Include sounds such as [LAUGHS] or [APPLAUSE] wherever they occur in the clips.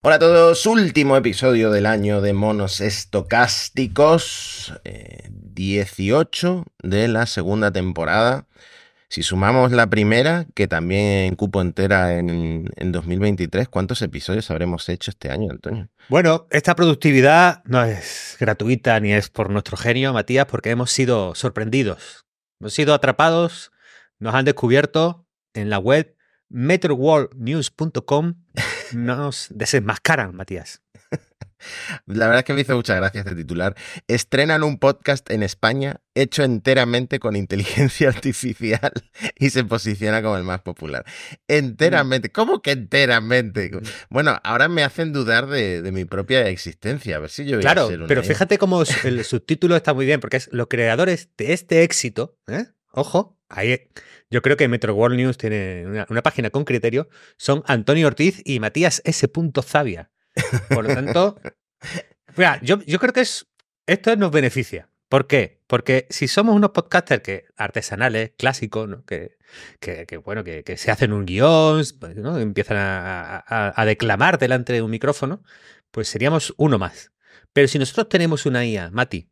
Hola a todos, último episodio del año de monos estocásticos, 18 eh, de la segunda temporada. Si sumamos la primera, que también cupo entera en, en 2023, ¿cuántos episodios habremos hecho este año, Antonio? Bueno, esta productividad no es gratuita ni es por nuestro genio, Matías, porque hemos sido sorprendidos. Hemos sido atrapados, nos han descubierto en la web metroworldnews.com nos desenmascaran, Matías. La verdad es que me hizo muchas gracias este titular. Estrenan un podcast en España hecho enteramente con inteligencia [LAUGHS] artificial y se posiciona como el más popular. Enteramente. ¿Cómo que enteramente? Mm. Bueno, ahora me hacen dudar de, mi propia existencia. A ver si yo voy claro, a ser pero fíjate cómo el subtítulo está muy bien, porque es los creadores de este éxito, ¿eh? ojo, ahí yo creo que Metro World News tiene una, página con criterio. Son Antonio Ortiz y Matías S. Zavia. Por lo tanto, [LAUGHS] yo, yo creo que es, esto nos beneficia. ¿Por qué? Porque si somos unos podcasters que, artesanales, clásicos, que, que, bueno, que, se hacen un guion, pues, ¿no? empiezan a, a, declamar delante de un micrófono, pues seríamos uno más. Pero si nosotros tenemos una IA, Mati,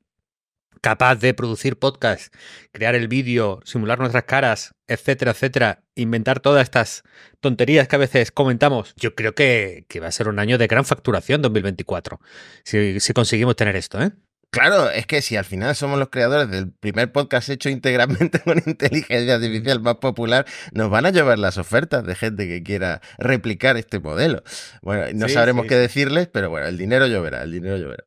capaz de producir podcast, crear el vídeo, simular nuestras caras, etcétera, etcétera, inventar todas estas tonterías que a veces comentamos, yo creo que, va a ser un año de gran facturación 2024, si, si conseguimos tener esto, ¿eh? Claro, es que si al final somos los creadores del primer podcast hecho íntegramente [LAUGHS] con inteligencia artificial más popular, nos van a llevar las ofertas de gente que quiera replicar este modelo. Bueno, no sabremos qué decirles, pero bueno, el dinero lloverá, el dinero lloverá.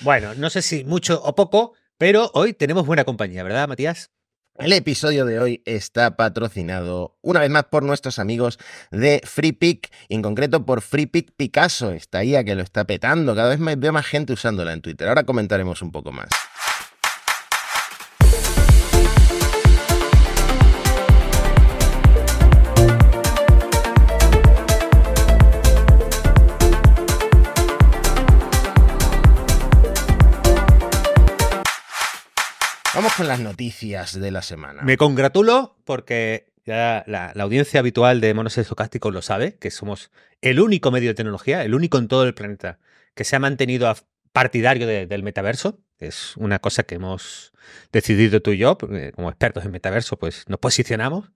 Bueno, no sé si mucho o poco, pero hoy tenemos buena compañía, ¿verdad, Matías? El episodio de hoy está patrocinado una vez más por nuestros amigos de FreePic, en concreto por FreePic Picasso, esta IA que lo está petando, cada vez veo más gente usándola en Twitter. Ahora comentaremos un poco más. Vamos con las noticias de la semana. Me congratulo porque ya la, audiencia habitual de Monos Estocásticos lo sabe, que somos el único medio de tecnología, el único en todo el planeta que se ha mantenido partidario del metaverso. Es una cosa que hemos decidido tú y yo, como expertos en metaverso, pues nos posicionamos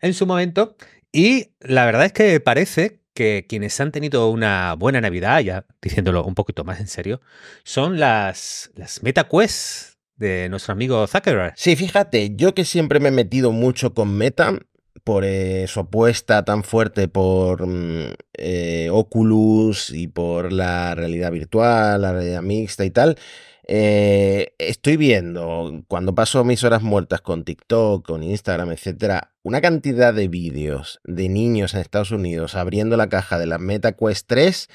en su momento. Y la verdad es que parece que quienes han tenido una buena Navidad, ya diciéndolo un poquito más en serio, son las, las MetaQuest de nuestro amigo Zuckerberg. Sí, fíjate, yo que siempre me he metido mucho con Meta, por eh, su apuesta tan fuerte por mm, eh, Oculus y por la realidad virtual, la realidad mixta y tal. Eh, estoy viendo, cuando paso mis horas muertas con TikTok, con Instagram, etcétera, una cantidad de vídeos de niños en Estados Unidos abriendo la caja de la Meta Quest 3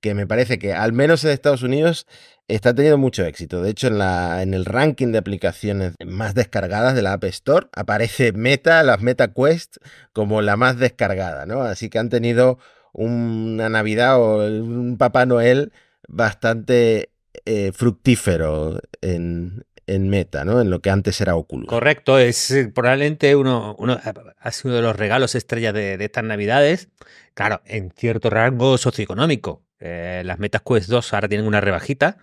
que me parece que al menos en Estados Unidos está teniendo mucho éxito. De hecho, en, la, en el ranking de aplicaciones más descargadas de la App Store aparece Meta, las Meta Quest, como la más descargada, ¿no? Así que han tenido una Navidad o un Papá Noel bastante eh, fructífero en, en Meta, ¿no? En lo que antes era Oculus. Correcto, es eh, probablemente uno, uno ha sido uno de los regalos estrellas de, estas Navidades. Claro, en cierto rango socioeconómico. Eh, las MetaQuest 2 ahora tienen una rebajita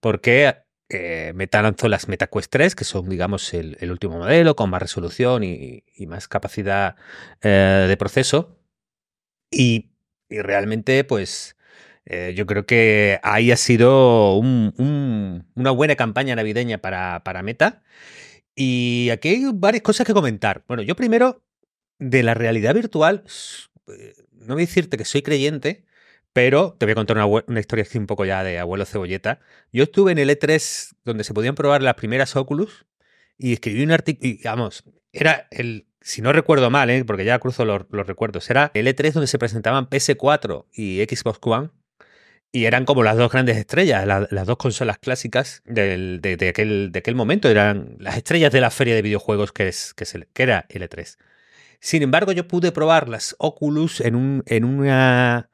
porque eh, Meta lanzó las MetaQuest 3, que son, digamos, el, último modelo con más resolución y, más capacidad eh, de proceso. Y, realmente, pues, yo creo que ahí ha sido una buena campaña navideña para, para Meta. Y aquí hay varias cosas que comentar. Bueno, yo primero, de la realidad virtual, no voy a decirte que soy creyente, pero te voy a contar una, historia así un poco ya de abuelo cebolleta. Yo estuve en el E3 donde se podían probar las primeras Oculus y escribí un artículo, vamos, era el, si no recuerdo mal, ¿eh? porque ya cruzo los, recuerdos, era el E3 donde se presentaban PS4 y Xbox One y eran como las dos grandes estrellas, las dos consolas clásicas de, aquel, de aquel momento, eran las estrellas de la feria de videojuegos que, es, que era el E3. Sin embargo, yo pude probar las Oculus en, un, en una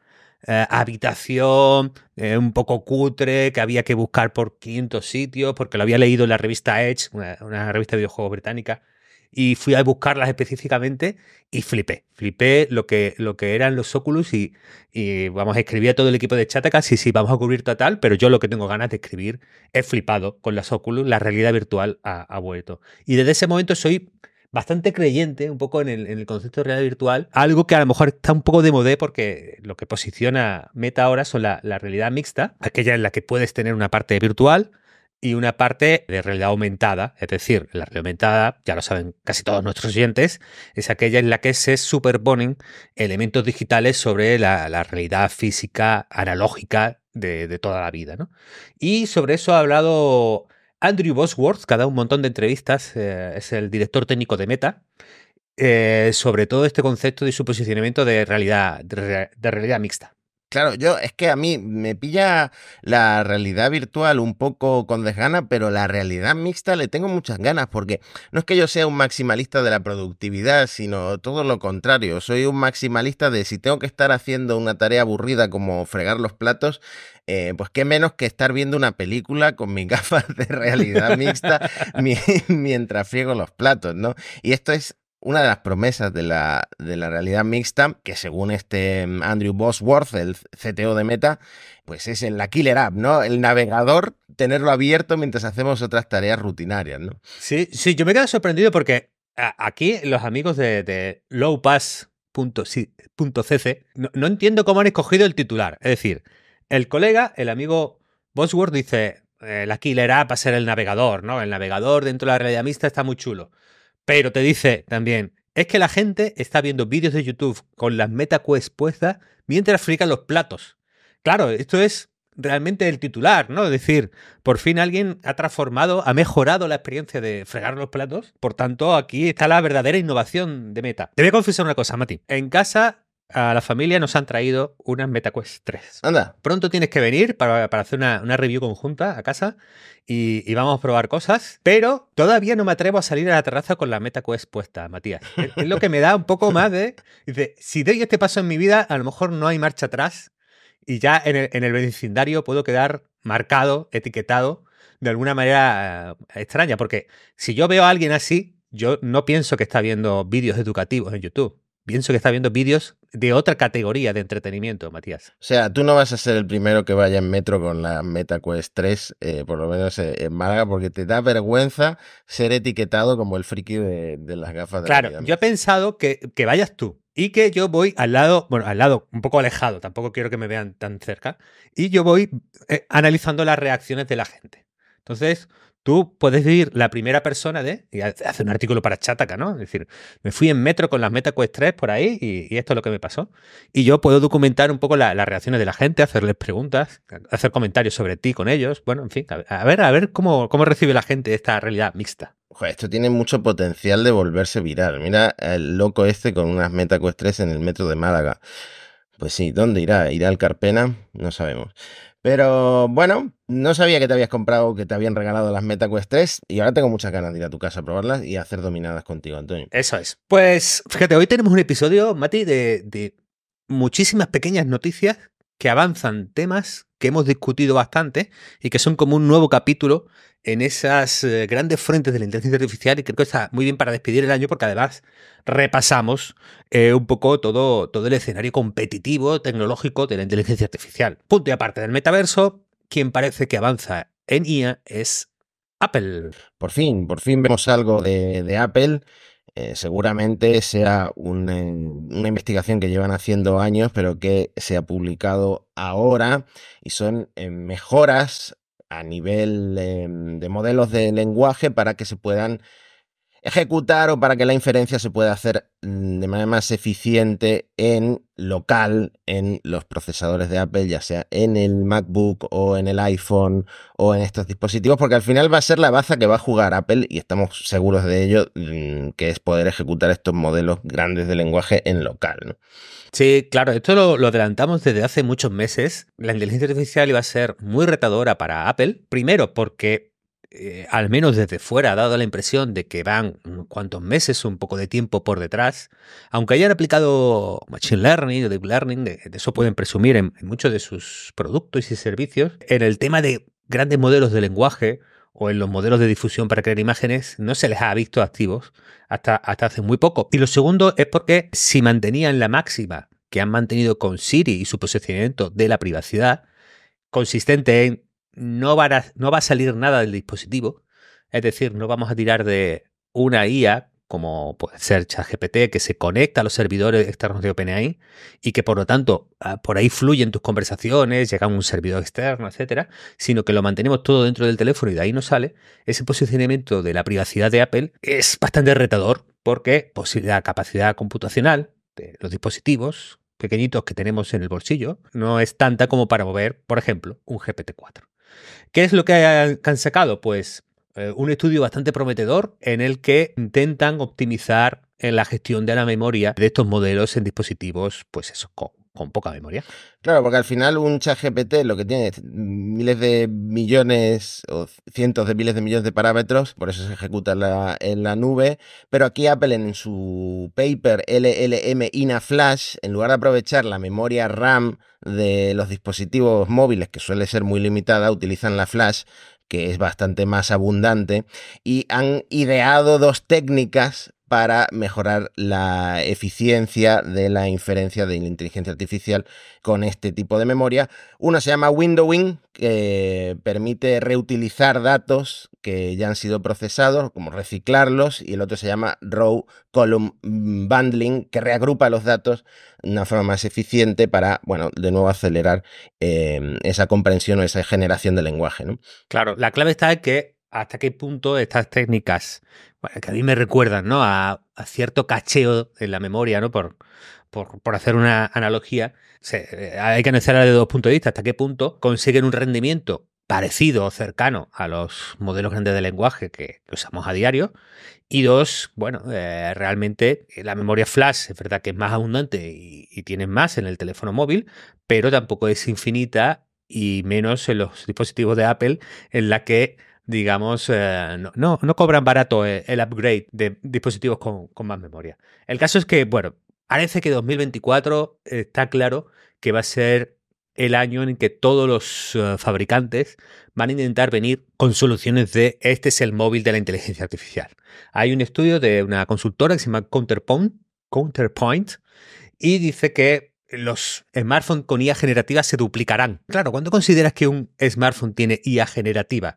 eh, habitación eh, un poco cutre que había que buscar por 500 sitios porque lo había leído en la revista Edge, una, revista de videojuegos británica. y fui a buscarlas específicamente y flipé. Flipé lo que, lo que eran los Oculus y, y vamos, a escribir a todo el equipo de Chataka, sí, sí, vamos a cubrir total, pero yo lo que tengo ganas de escribir es flipado con las Oculus, la realidad virtual ha vuelto. Y desde ese momento soy bastante creyente un poco en el, concepto de realidad virtual, algo que a lo mejor está un poco de modé porque lo que posiciona Meta ahora son la, la realidad mixta, aquella en la que puedes tener una parte virtual, y una parte de realidad aumentada, es decir, la realidad aumentada, ya lo saben casi todos nuestros oyentes, es aquella en la que se superponen elementos digitales sobre la, realidad física analógica de, toda la vida. Y sobre eso ha hablado Andrew Bosworth, que ha dado un montón de entrevistas, eh, es el director técnico de Meta, eh, sobre todo este concepto de su posicionamiento de realidad, de realidad mixta. Claro, yo es que a mí me pilla la realidad virtual un poco con desgana, pero la realidad mixta le tengo muchas ganas porque no es que yo sea un maximalista de la productividad, sino todo lo contrario. Soy un maximalista de si tengo que estar haciendo una tarea aburrida como fregar los platos, eh, pues qué menos que estar viendo una película con mis [LAUGHS] gafas de realidad mixta [LAUGHS] mientras friego los platos, ¿no? Y esto es una de las promesas de la, de la realidad mixta, que según este mm, Andrew Bosworth, el CTO de Meta, pues es la killer app, ¿no? El navegador, tenerlo abierto mientras hacemos otras tareas rutinarias, ¿no? Sí, sí, yo me quedo sorprendido porque aquí los amigos de, de lowpass.cc no, no entiendo cómo han escogido el titular. Es decir, el colega, el amigo Bosworth, dice, eh, la killer app va a ser el navegador, ¿no? El navegador dentro de la realidad mixta está muy chulo. Pero te dice también, es que la gente está viendo vídeos de YouTube con las MetaQuest puestas mientras frican los platos. Claro, esto es realmente el titular, ¿no? Es decir, por fin alguien ha transformado, ha mejorado la experiencia de fregar los platos. Por tanto, aquí está la verdadera innovación de Meta. Te voy a confesar una cosa, Mati. En casa a la familia nos han traído unas MetaQuest 3. Anda. Pronto tienes que venir para, hacer una, review conjunta a casa y, vamos a probar cosas, pero todavía no me atrevo a salir a la terraza con la MetaQuest puesta, Matías. Es, lo que me da un poco más de... Dice, si doy este paso en mi vida, a lo mejor no hay marcha atrás y ya en el, en el vecindario puedo quedar marcado, etiquetado de alguna manera eh, extraña, porque si yo veo a alguien así, yo no pienso que está viendo vídeos educativos en YouTube pienso que está viendo vídeos de otra categoría de entretenimiento, Matías. O sea, tú no vas a ser el primero que vaya en metro con la MetaQuest 3, eh, por lo menos eh, en Málaga, porque te da vergüenza ser etiquetado como el friki de, las gafas de Claro, yo he pensado que, que vayas tú. Y que yo voy al lado, bueno, al lado, un poco alejado, tampoco quiero que me vean tan cerca, y yo voy eh, analizando las reacciones de la gente. Entonces, Tú puedes vivir la primera persona de, y hace un artículo para Chataka, ¿no? Es decir, me fui en metro con las MetaQuest 3 por ahí y, esto es lo que me pasó. Y yo puedo documentar un poco las reacciones de la gente, hacerles preguntas, hacer comentarios sobre ti con ellos. Bueno, en fin, a ver, a ver cómo, cómo recibe la gente esta realidad mixta. esto tiene mucho potencial de volverse viral. Mira el loco este con unas MetaQuest 3 en el metro de Málaga. Pues sí, ¿dónde irá? ¿Irá al Carpena? No sabemos. Pero bueno, no sabía que te habías comprado, que te habían regalado las MetaQuest 3 y ahora tengo muchas ganas de ir a tu casa a probarlas y hacer dominadas contigo, Antonio. Eso es. Pues fíjate, hoy tenemos un episodio, Mati, de, de muchísimas pequeñas noticias que avanzan temas que hemos discutido bastante y que son como un nuevo capítulo en esas eh, grandes frentes de la inteligencia artificial y creo que está muy bien para despedir el año porque además repasamos eh, un poco todo, todo el escenario competitivo tecnológico de la inteligencia artificial. Punto y aparte del metaverso, quien parece que avanza en IA es Apple. Por fin, por fin vemos algo de, Apple. Eh, seguramente sea una investigación que llevan haciendo años, pero que se ha publicado ahora y son mejoras a nivel em, de modelos de lenguaje para que se puedan ejecutar o para que la inferencia se pueda hacer mm, de manera más eficiente en local en los procesadores de Apple, ya sea en el MacBook o en el iPhone o en estos dispositivos, porque al final va a ser la baza que va a jugar Apple y estamos seguros de ello, mm, que es poder ejecutar estos modelos grandes de lenguaje en local. Sí, claro, esto lo, adelantamos desde hace muchos meses. La inteligencia artificial iba a ser muy retadora para Apple, primero porque eh, al menos desde fuera ha dado la impresión de que van cuantos meses, un poco de tiempo por detrás. Aunque hayan aplicado Machine Learning o Deep Learning, de, eso pueden presumir en, muchos de sus productos y servicios. En el tema de grandes modelos de lenguaje o en los modelos de difusión para crear imágenes no se les ha visto activos hasta, hasta hace muy poco. Y lo segundo es porque si mantenían la máxima que han mantenido con Siri y su posicionamiento de la privacidad, consistente en no va a, no va a salir nada del dispositivo, es decir, no vamos a tirar de una IA como puede ser ChatGPT, que se conecta a los servidores externos de OpenAI y que por lo tanto ah, por ahí fluyen tus conversaciones, llega a un servidor externo, etcétera, sino que lo mantenemos todo dentro del teléfono y de ahí no sale, ese posicionamiento de la privacidad de Apple es bastante retador porque pues, la capacidad computacional de los dispositivos pequeñitos que tenemos en el bolsillo no es tanta como para mover, por ejemplo, un GPT-4. ¿Qué es lo que han sacado? Pues eh, un estudio bastante prometedor en el que intentan optimizar en la gestión de la memoria de estos modelos en dispositivos, pues eso, con, poca memoria. Claro, porque al final un chat GPT lo que tiene es miles de millones o cientos de miles de millones de parámetros, por eso se ejecuta en la, en la nube, pero aquí Apple en su paper LLM INA Flash, en lugar de aprovechar la memoria RAM de los dispositivos móviles, que suele ser muy limitada, utilizan la flash que es bastante más abundante, y han ideado dos técnicas para mejorar la eficiencia de la inferencia de la inteligencia artificial con este tipo de memoria. Una se llama windowing, que permite reutilizar datos que ya han sido procesados, como reciclarlos, y el otro se llama row column bundling, que reagrupa los datos de una forma más eficiente para, bueno, de nuevo acelerar eh, esa comprensión o esa generación de lenguaje. Claro, la clave está en que hasta qué punto estas técnicas, que a mí me recuerdan ¿no? a, cierto cacheo en la memoria, ¿no? por, por, hacer una analogía, eh, hay que analizarla de dos puntos de vista, hasta qué punto consiguen un rendimiento parecido o cercano a los modelos grandes de lenguaje que, usamos a diario. Y dos, bueno, eh, realmente la memoria flash es verdad que es más abundante y, y tienes más en el teléfono móvil, pero tampoco es infinita y menos en los dispositivos de Apple en la que digamos, eh, no, no, cobran barato eh, el upgrade de dispositivos con, más memoria. El caso es que, bueno, parece que 2024 está claro que va a ser el año en que todos los eh, fabricantes van a intentar venir con soluciones de este es el móvil de la inteligencia artificial. Hay un estudio de una consultora que se llama Counterpoint, Counterpoint y dice que los smartphones con IA generativa se duplicarán. Claro, ¿cuándo consideras que un smartphone tiene IA generativa?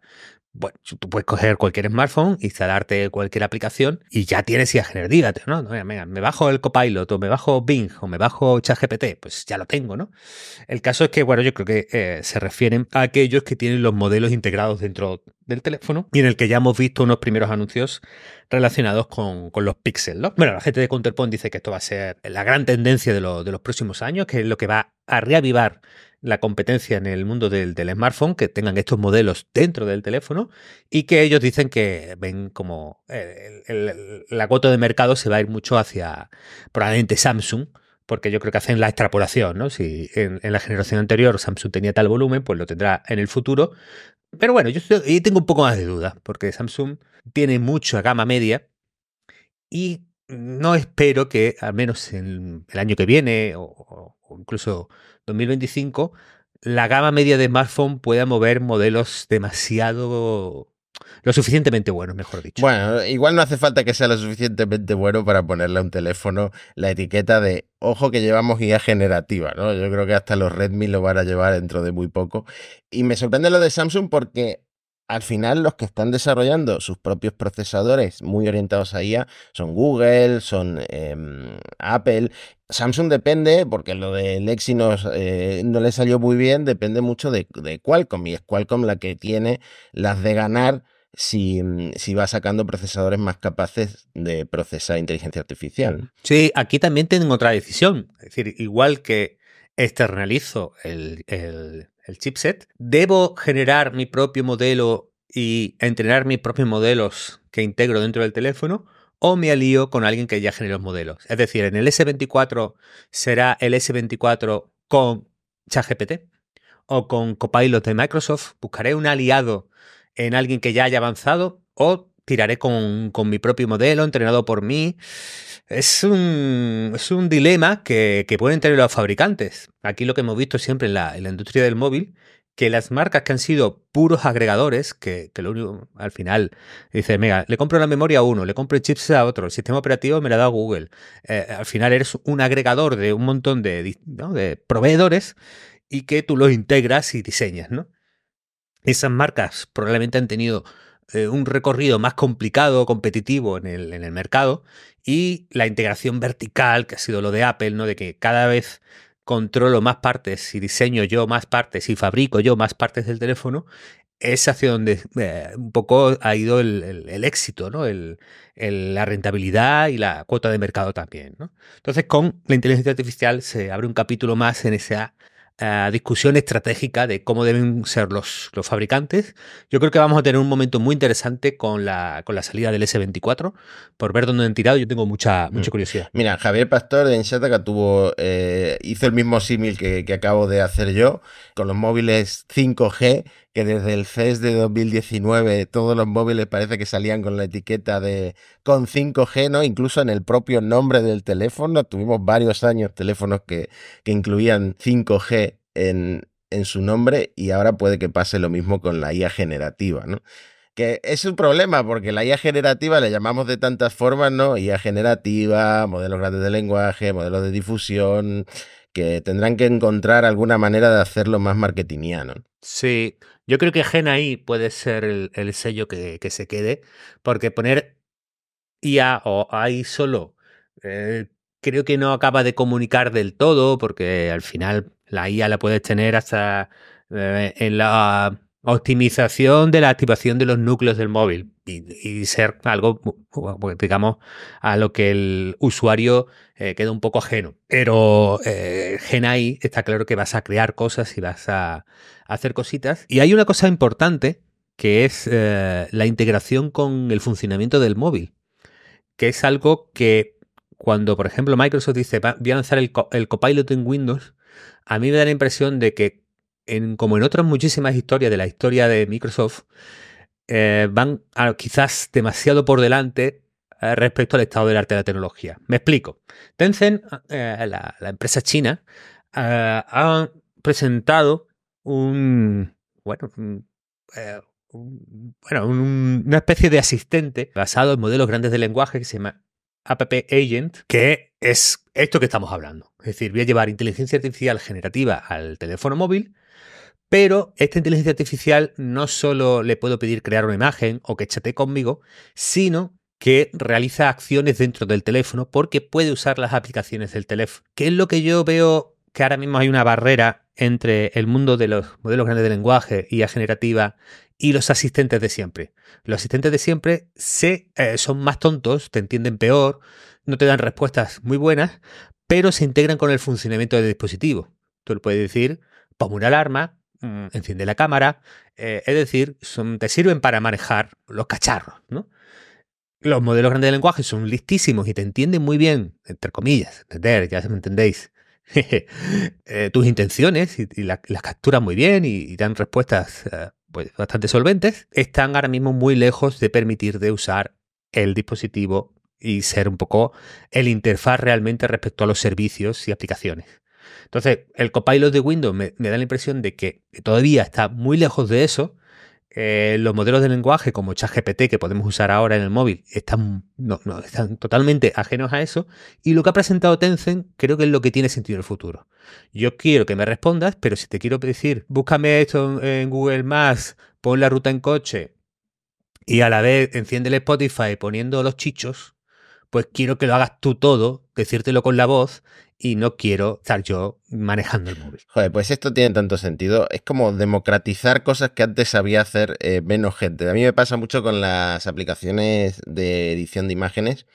Bueno, tú puedes coger cualquier smartphone, instalarte cualquier aplicación y ya tienes IA generativa, ¿no? me bajo el Copilot o me bajo Bing o me bajo ChatGPT, pues ya lo tengo, ¿no? El caso es que, bueno, yo creo que eh, se refieren a aquellos que tienen los modelos integrados dentro del teléfono y en el que ya hemos visto unos primeros anuncios relacionados con, los píxeles, ¿no? Bueno, la gente de Counterpoint dice que esto va a ser la gran tendencia de, de los próximos años, que es lo que va a reavivar la competencia en el mundo del, smartphone, que tengan estos modelos dentro del teléfono y que ellos dicen que ven como la cuota de mercado se va a ir mucho hacia probablemente Samsung, porque yo creo que hacen la extrapolación, ¿no? Si en, la generación anterior Samsung tenía tal volumen, pues lo tendrá en el futuro. Pero bueno, yo tengo un poco más de duda, porque Samsung tiene mucha gama media y no espero que, al menos en el año que viene o incluso 2025, la gama media de smartphone pueda mover modelos demasiado lo suficientemente buenos, mejor dicho. Bueno, igual no hace falta que sea lo suficientemente bueno para ponerle a un teléfono la etiqueta de ojo que llevamos guía generativa, ¿no? Yo creo que hasta los Redmi lo van a llevar dentro de muy poco. Y me sorprende lo de Samsung porque al final los que están desarrollando sus propios procesadores muy orientados a IA son Google, son em, Apple. Samsung depende, porque lo del Exynos eh, no le salió muy bien, depende mucho de, Qualcomm y es Qualcomm la que tiene las de ganar si, si, va sacando procesadores más capaces de procesar inteligencia artificial. Sí, aquí también tienen otra decisión. Es decir, igual que externalizo el el chipset, debo generar mi propio modelo y entrenar mis propios modelos que integro dentro del teléfono o me alío con alguien que ya genere los modelos. Es decir, en el S24 será el S24 con ChatGPT o con Copilot de Microsoft. Buscaré un aliado en alguien que ya haya avanzado o tiraré con, mi propio modelo entrenado por mí. Es un, es un dilema que, pueden tener los fabricantes. Aquí lo que hemos visto siempre en la, industria del móvil que las marcas que han sido puros agregadores, que, lo único, al final, dice, mira, le compro la memoria a uno, le compro el chips a otro, el sistema operativo me lo da Google. Eh, al final eres un agregador de un montón de, de proveedores y que tú los integras y diseñas, ¿no? Esas marcas probablemente han tenido eh, un recorrido más complicado, competitivo en el, en el mercado y la integración vertical, que ha sido lo de Apple, ¿no? De que cada vez controlo más partes y diseño yo más partes y fabrico yo más partes del teléfono, es hacia donde eh, un poco ha ido el, éxito, ¿no? El, la rentabilidad y la cuota de mercado también. Entonces, con la inteligencia artificial se abre un capítulo más en esa discusión estratégica de cómo deben ser los, los, fabricantes. Yo creo que vamos a tener un momento muy interesante con la, con la salida del S24, por ver dónde han tirado. Yo tengo mucha, mucha mm. curiosidad. Mira, Javier Pastor en Shataka tuvo, eh, hizo el mismo símil que, que acabo de hacer yo con los móviles 5G que desde el CES de 2019 todos los móviles parece que salían con la etiqueta de con 5G, ¿no? Incluso en el propio nombre del teléfono. Tuvimos varios años teléfonos que, que incluían 5G en, en su nombre y ahora puede que pase lo mismo con la IA generativa, ¿no? que es un problema porque la IA generativa le llamamos de tantas formas, ¿no? IA generativa, modelos grandes de lenguaje, modelos de difusión, que tendrán que encontrar alguna manera de hacerlo más marketingiano. Sí, yo creo que Gen puede ser el, sello que, se quede, porque poner IA o AI solo eh, creo que no acaba de comunicar del todo, porque al final la IA la puedes tener hasta eh, en la optimización de la activación de los núcleos del móvil y, ser algo, digamos, a lo que el usuario eh, queda un poco ajeno. Pero eh, Genai está claro que vas a crear cosas y vas a, hacer cositas. Y hay una cosa importante que es eh, la integración con el funcionamiento del móvil, que es algo que cuando, por ejemplo, Microsoft dice, voy a lanzar el, el copilot en Windows, a mí me da la impresión de que como en otras muchísimas historias de la historia de Microsoft, eh, van quizás demasiado por delante eh, respecto al estado del arte de la tecnología. Me explico. Tencent, eh, la, empresa china, ha presentado un, bueno, bueno una especie de asistente basado en modelos grandes de lenguaje que se llama App Agent, que es esto que estamos hablando. Es decir, voy a llevar inteligencia artificial generativa al teléfono móvil pero esta inteligencia artificial no solo le puedo pedir crear una imagen o que chate conmigo, sino que realiza acciones dentro del teléfono porque puede usar las aplicaciones del teléfono. ¿Qué es lo que yo veo que ahora mismo hay una barrera entre el mundo de los modelos grandes de lenguaje, IA generativa y los asistentes de siempre. Los asistentes de siempre eh, son más tontos, te entienden peor, no te dan respuestas muy buenas, pero se integran con el funcionamiento del dispositivo. Tú le puedes decir, pongo una alarma, Enciende la cámara, eh, es decir, te sirven para manejar los cacharros, ¿no? Los modelos grandes de lenguaje son listísimos y te entienden muy bien, entre comillas, entender, ya me entendéis, [LAUGHS] eh, tus intenciones y, las capturan muy bien y, dan respuestas eh, pues, bastante solventes, están ahora mismo muy lejos de permitir de usar el dispositivo y ser un poco el interfaz realmente respecto a los servicios y aplicaciones. Entonces, el copilot de Windows me, da la impresión de que todavía está muy lejos de eso. Eh, los modelos de lenguaje como ChatGPT que podemos usar ahora en el móvil están, no, están totalmente ajenos a eso. Y lo que ha presentado Tencent creo que es lo que tiene sentido en el futuro. Yo quiero que me respondas, pero si te quiero decir, búscame esto en Google Maps, pon la ruta en coche y a la vez enciende el Spotify poniendo los chichos, pues quiero que lo hagas tú todo, decírtelo con la voz y no quiero estar yo manejando el móvil. Joder, pues esto tiene tanto sentido. Es como democratizar cosas que antes sabía hacer eh, menos gente. A mí me pasa mucho con las aplicaciones de edición de imágenes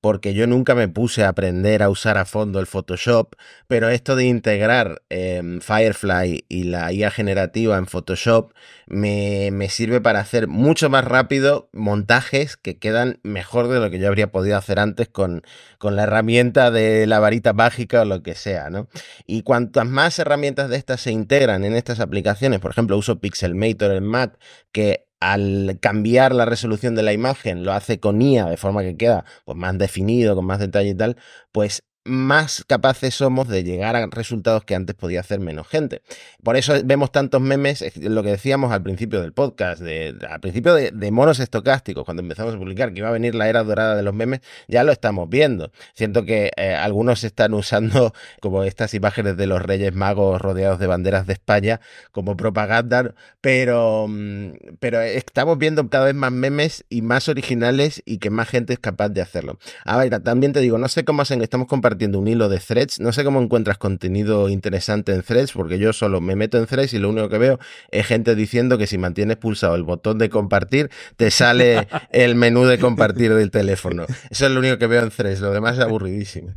porque yo nunca me puse a aprender a usar a fondo el Photoshop, pero esto de integrar em, Firefly y la IA generativa en Photoshop me, me, sirve para hacer mucho más rápido montajes que quedan mejor de lo que yo habría podido hacer antes con, con la herramienta de la varita mágica o lo que sea, ¿no? Y cuantas más herramientas de estas se integran en estas aplicaciones, por ejemplo, uso Pixelmator en Mac, que al cambiar la resolución de la imagen lo hace con IA de forma que queda pues, más definido, con más detalle y tal, pues más capaces somos de llegar a resultados que antes podía hacer menos gente. Por eso vemos tantos memes, lo que decíamos al principio del podcast, al principio de, monos estocásticos, cuando empezamos a publicar que iba a venir la era dorada de los memes, ya lo estamos viendo. Siento que eh, algunos están usando como estas imágenes de los Reyes Magos rodeados de banderas de España como propaganda, mm, pero estamos viendo cada vez más memes y más originales y que más gente es capaz de hacerlo. Ahora, también te digo, no sé cómo hacen, estamos compartiendo un hilo de threads, no sé cómo encuentras contenido interesante en threads, porque yo solo me meto en threads y lo único que veo es gente diciendo que si mantienes pulsado el botón de compartir, te sale [LAUGHS] el menú de compartir del teléfono. Eso es lo único que veo en threads, lo demás es aburridísimo.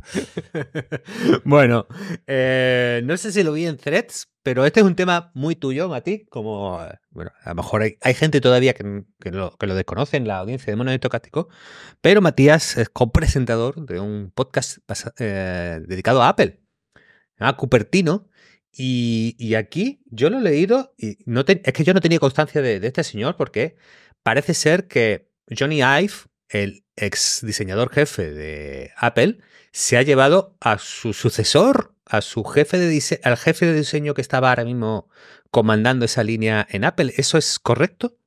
[LAUGHS] bueno, eh, no sé si lo vi en threads, pero este es un tema muy tuyo, Mati, como, bueno, a lo mejor hay, gente todavía que, lo, desconoce en la audiencia de Mono Estocástico, pero Matías es copresentador de un podcast eh, dedicado a Apple, a Cupertino, y, aquí yo lo he leído y no es que yo no tenía constancia de, de, este señor porque parece ser que Johnny Ive, el ex diseñador jefe de Apple, se ha llevado a su sucesor a su jefe de diseño, al jefe de diseño que estaba ahora mismo comandando esa línea en Apple. ¿Eso es correcto?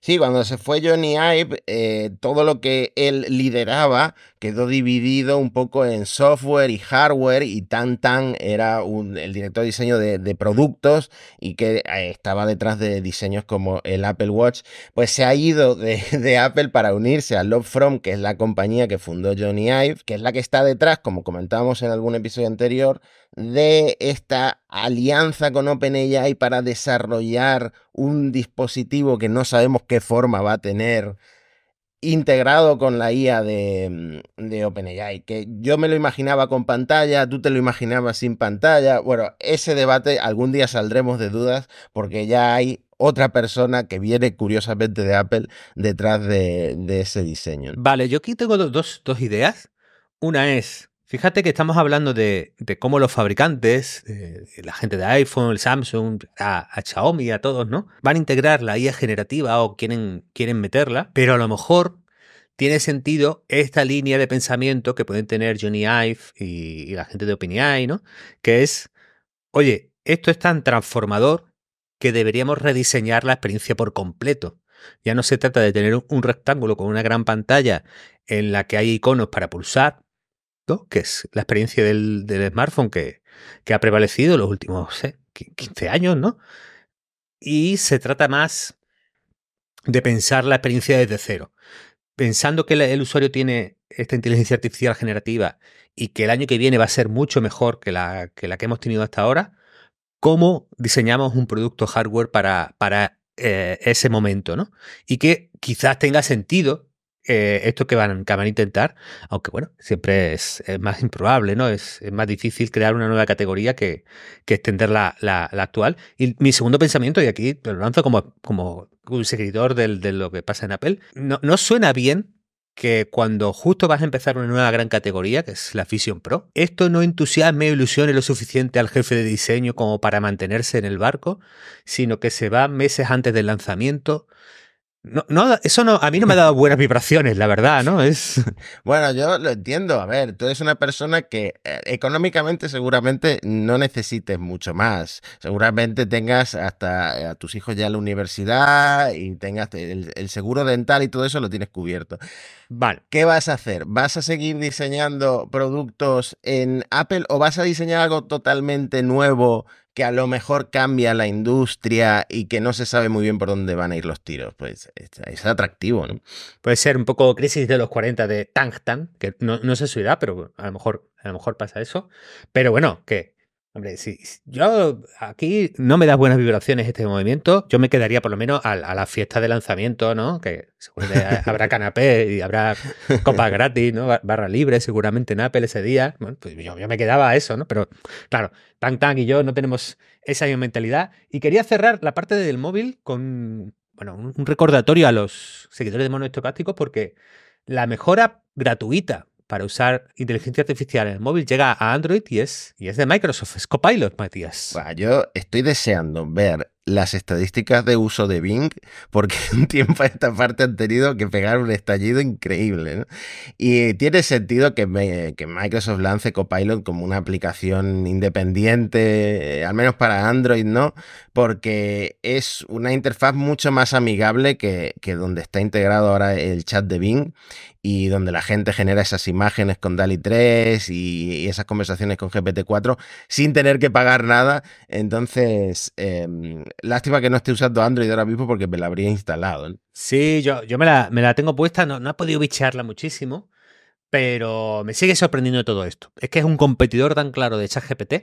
Sí, cuando se fue Johnny Ive, eh, todo lo que él lideraba quedó dividido un poco en software y hardware y Tan Tan era el director de diseño de, productos y que eh, estaba detrás de diseños como el Apple Watch, pues se ha ido de, de, Apple para unirse a Love From, que es la compañía que fundó Johnny Ive, que es la que está detrás, como comentábamos en algún episodio anterior, de esta alianza con OpenAI para desarrollar un dispositivo que no sabemos qué forma va a tener integrado con la IA de, de, OpenAI, que yo me lo imaginaba con pantalla, tú te lo imaginabas sin pantalla. Bueno, ese debate algún día saldremos de dudas porque ya hay otra persona que viene curiosamente de Apple detrás de, ese diseño. Vale, yo aquí tengo dos, dos ideas. Una es Fíjate que estamos hablando de, cómo los fabricantes, la gente de iPhone, el Samsung, a, Xiaomi, a todos, ¿no? Van a integrar la IA generativa o quieren, quieren meterla, pero a lo mejor tiene sentido esta línea de pensamiento que pueden tener Johnny Ive y, la gente de OpenAI, ¿no? Que es, oye, esto es tan transformador que deberíamos rediseñar la experiencia por completo. Ya no se trata de tener un rectángulo con una gran pantalla en la que hay iconos para pulsar, que es la experiencia del, smartphone que, ha prevalecido los últimos 15 años, ¿no? Y se trata más de pensar la experiencia desde cero. Pensando que el usuario tiene esta inteligencia artificial generativa y que el año que viene va a ser mucho mejor que la que, la que hemos tenido hasta ahora, ¿cómo diseñamos un producto hardware para, para eh, ese momento? ¿no? Y que quizás tenga sentido eh, esto que van, a intentar, aunque bueno, siempre es, más improbable, ¿no? Es, más difícil crear una nueva categoría que, extender la, actual. Y mi segundo pensamiento, y aquí lo lanzo como, como un seguidor de lo que pasa en Apple, no, no suena bien que cuando justo vas a empezar una nueva gran categoría, que es la Fusion Pro, esto no entusiasme o ilusione lo suficiente al jefe de diseño como para mantenerse en el barco, sino que se va meses antes del lanzamiento, no, no, eso no, a mí no me ha dado buenas vibraciones, la verdad, ¿no? Es. [LAUGHS] Bueno, yo lo entiendo. A ver, tú eres una persona que eh, económicamente seguramente no necesites mucho más. Seguramente tengas hasta a tus hijos ya en la universidad y tengas el, el seguro dental y todo eso lo tienes cubierto. Vale, ¿qué vas a hacer? ¿Vas a seguir diseñando productos en Apple o vas a diseñar algo totalmente nuevo que a lo mejor cambia la industria y que no se sabe muy bien por dónde van a ir los tiros. Pues es, atractivo, ¿no? Puede ser un poco crisis de los 40 de Tang Tang, que no, no sé su edad, pero a lo mejor, a lo mejor pasa eso. Pero bueno, que Hombre, si yo aquí no me da buenas vibraciones este movimiento, yo me quedaría por lo menos a, la fiesta de lanzamiento, ¿no? Que seguramente [LAUGHS] habrá canapé y habrá copas gratis, ¿no? Barra libre seguramente en Apple ese día. Bueno, pues yo, me quedaba a eso, ¿no? Pero claro, Tang Tang y yo no tenemos esa misma mentalidad. Y quería cerrar la parte del móvil con, bueno, un recordatorio a los seguidores de Mono Estocástico porque la mejora gratuita para usar inteligencia artificial en el móvil llega a Android y es, y es de Microsoft, es Copilot, Matías. yo estoy deseando ver las estadísticas de uso de Bing, porque [LAUGHS] un tiempo a esta parte han tenido que pegar un estallido increíble. Y tiene sentido que, Microsoft lance Copilot como una aplicación independiente, eh, al menos para Android, ¿no? Porque es una interfaz mucho más amigable que, que donde está integrado ahora el chat de Bing y donde la gente genera esas imágenes con DALI 3 y, esas conversaciones con GPT-4 sin tener que pagar nada. Entonces, em, lástima que no esté usando Android ahora mismo porque me la habría instalado. Sí, yo, yo me, la, me la tengo puesta, no, no podido bichearla muchísimo, pero me sigue sorprendiendo todo esto. Es que es un competidor tan claro de ChatGPT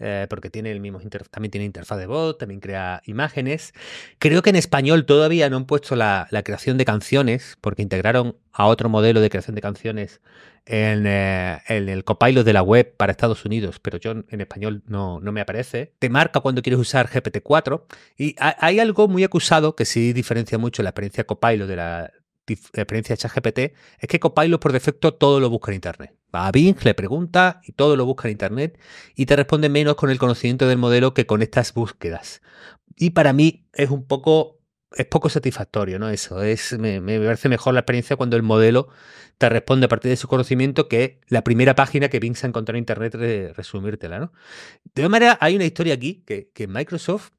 eh, porque tiene el mismo también tiene interfaz de voz, también crea imágenes. Creo que en español todavía no han puesto la, creación de canciones, porque integraron a otro modelo de creación de canciones en, eh, el copilot de la web para Estados Unidos, pero yo en español no, no me aparece. Te marca cuando quieres usar GPT-4 y hay algo muy acusado que sí diferencia mucho la experiencia copilot de la, experiencia de ChatGPT es que Copilot por defecto todo lo busca en Internet. Va a Bing, le pregunta y todo lo busca en Internet y te responde menos con el conocimiento del modelo que con estas búsquedas. Y para mí es un poco, es poco satisfactorio, ¿no? Eso, es, me, parece mejor la experiencia cuando el modelo te responde a partir de su conocimiento que la primera página que Bing se ha encontrado en Internet de resumírtela, ¿no? De todas maneras, hay una historia aquí que, que Microsoft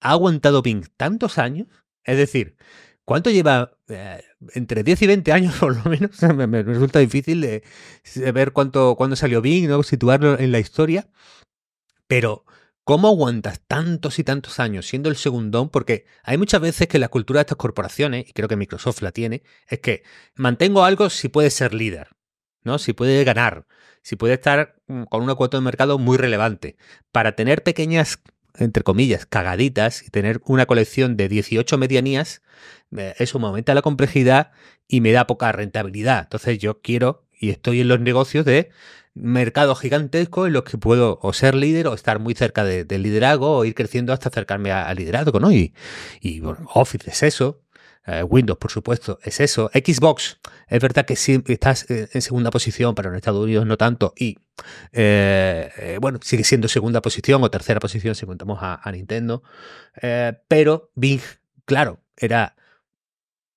ha aguantado Bing tantos años, es decir, ¿Cuánto lleva? Eh, entre 10 y 20 años, [LAUGHS] por lo menos. [LAUGHS] me, resulta difícil de, ver cuánto, cuándo salió Bing, ¿no? situarlo en la historia. Pero, ¿cómo aguantas tantos y tantos años siendo el segundón? Porque hay muchas veces que la cultura de estas corporaciones, y creo que Microsoft la tiene, es que mantengo algo si puede ser líder, ¿no? Si puede ganar, si puede estar mm, con una cuota de mercado muy relevante. Para tener pequeñas entre comillas, cagaditas y tener una colección de 18 medianías, eso me aumenta la complejidad y me da poca rentabilidad. Entonces yo quiero y estoy en los negocios de mercados gigantescos en los que puedo o ser líder o estar muy cerca del liderazgo o ir creciendo hasta acercarme al liderazgo, ¿no? Y, y bueno, Office es eso, eh, Windows, por supuesto, es eso. Xbox, es verdad que sí estás en segunda posición, pero en Estados Unidos no tanto. Y eh, eh, bueno, sigue siendo segunda posición o tercera posición si contamos a, Nintendo. pero Bing, claro, era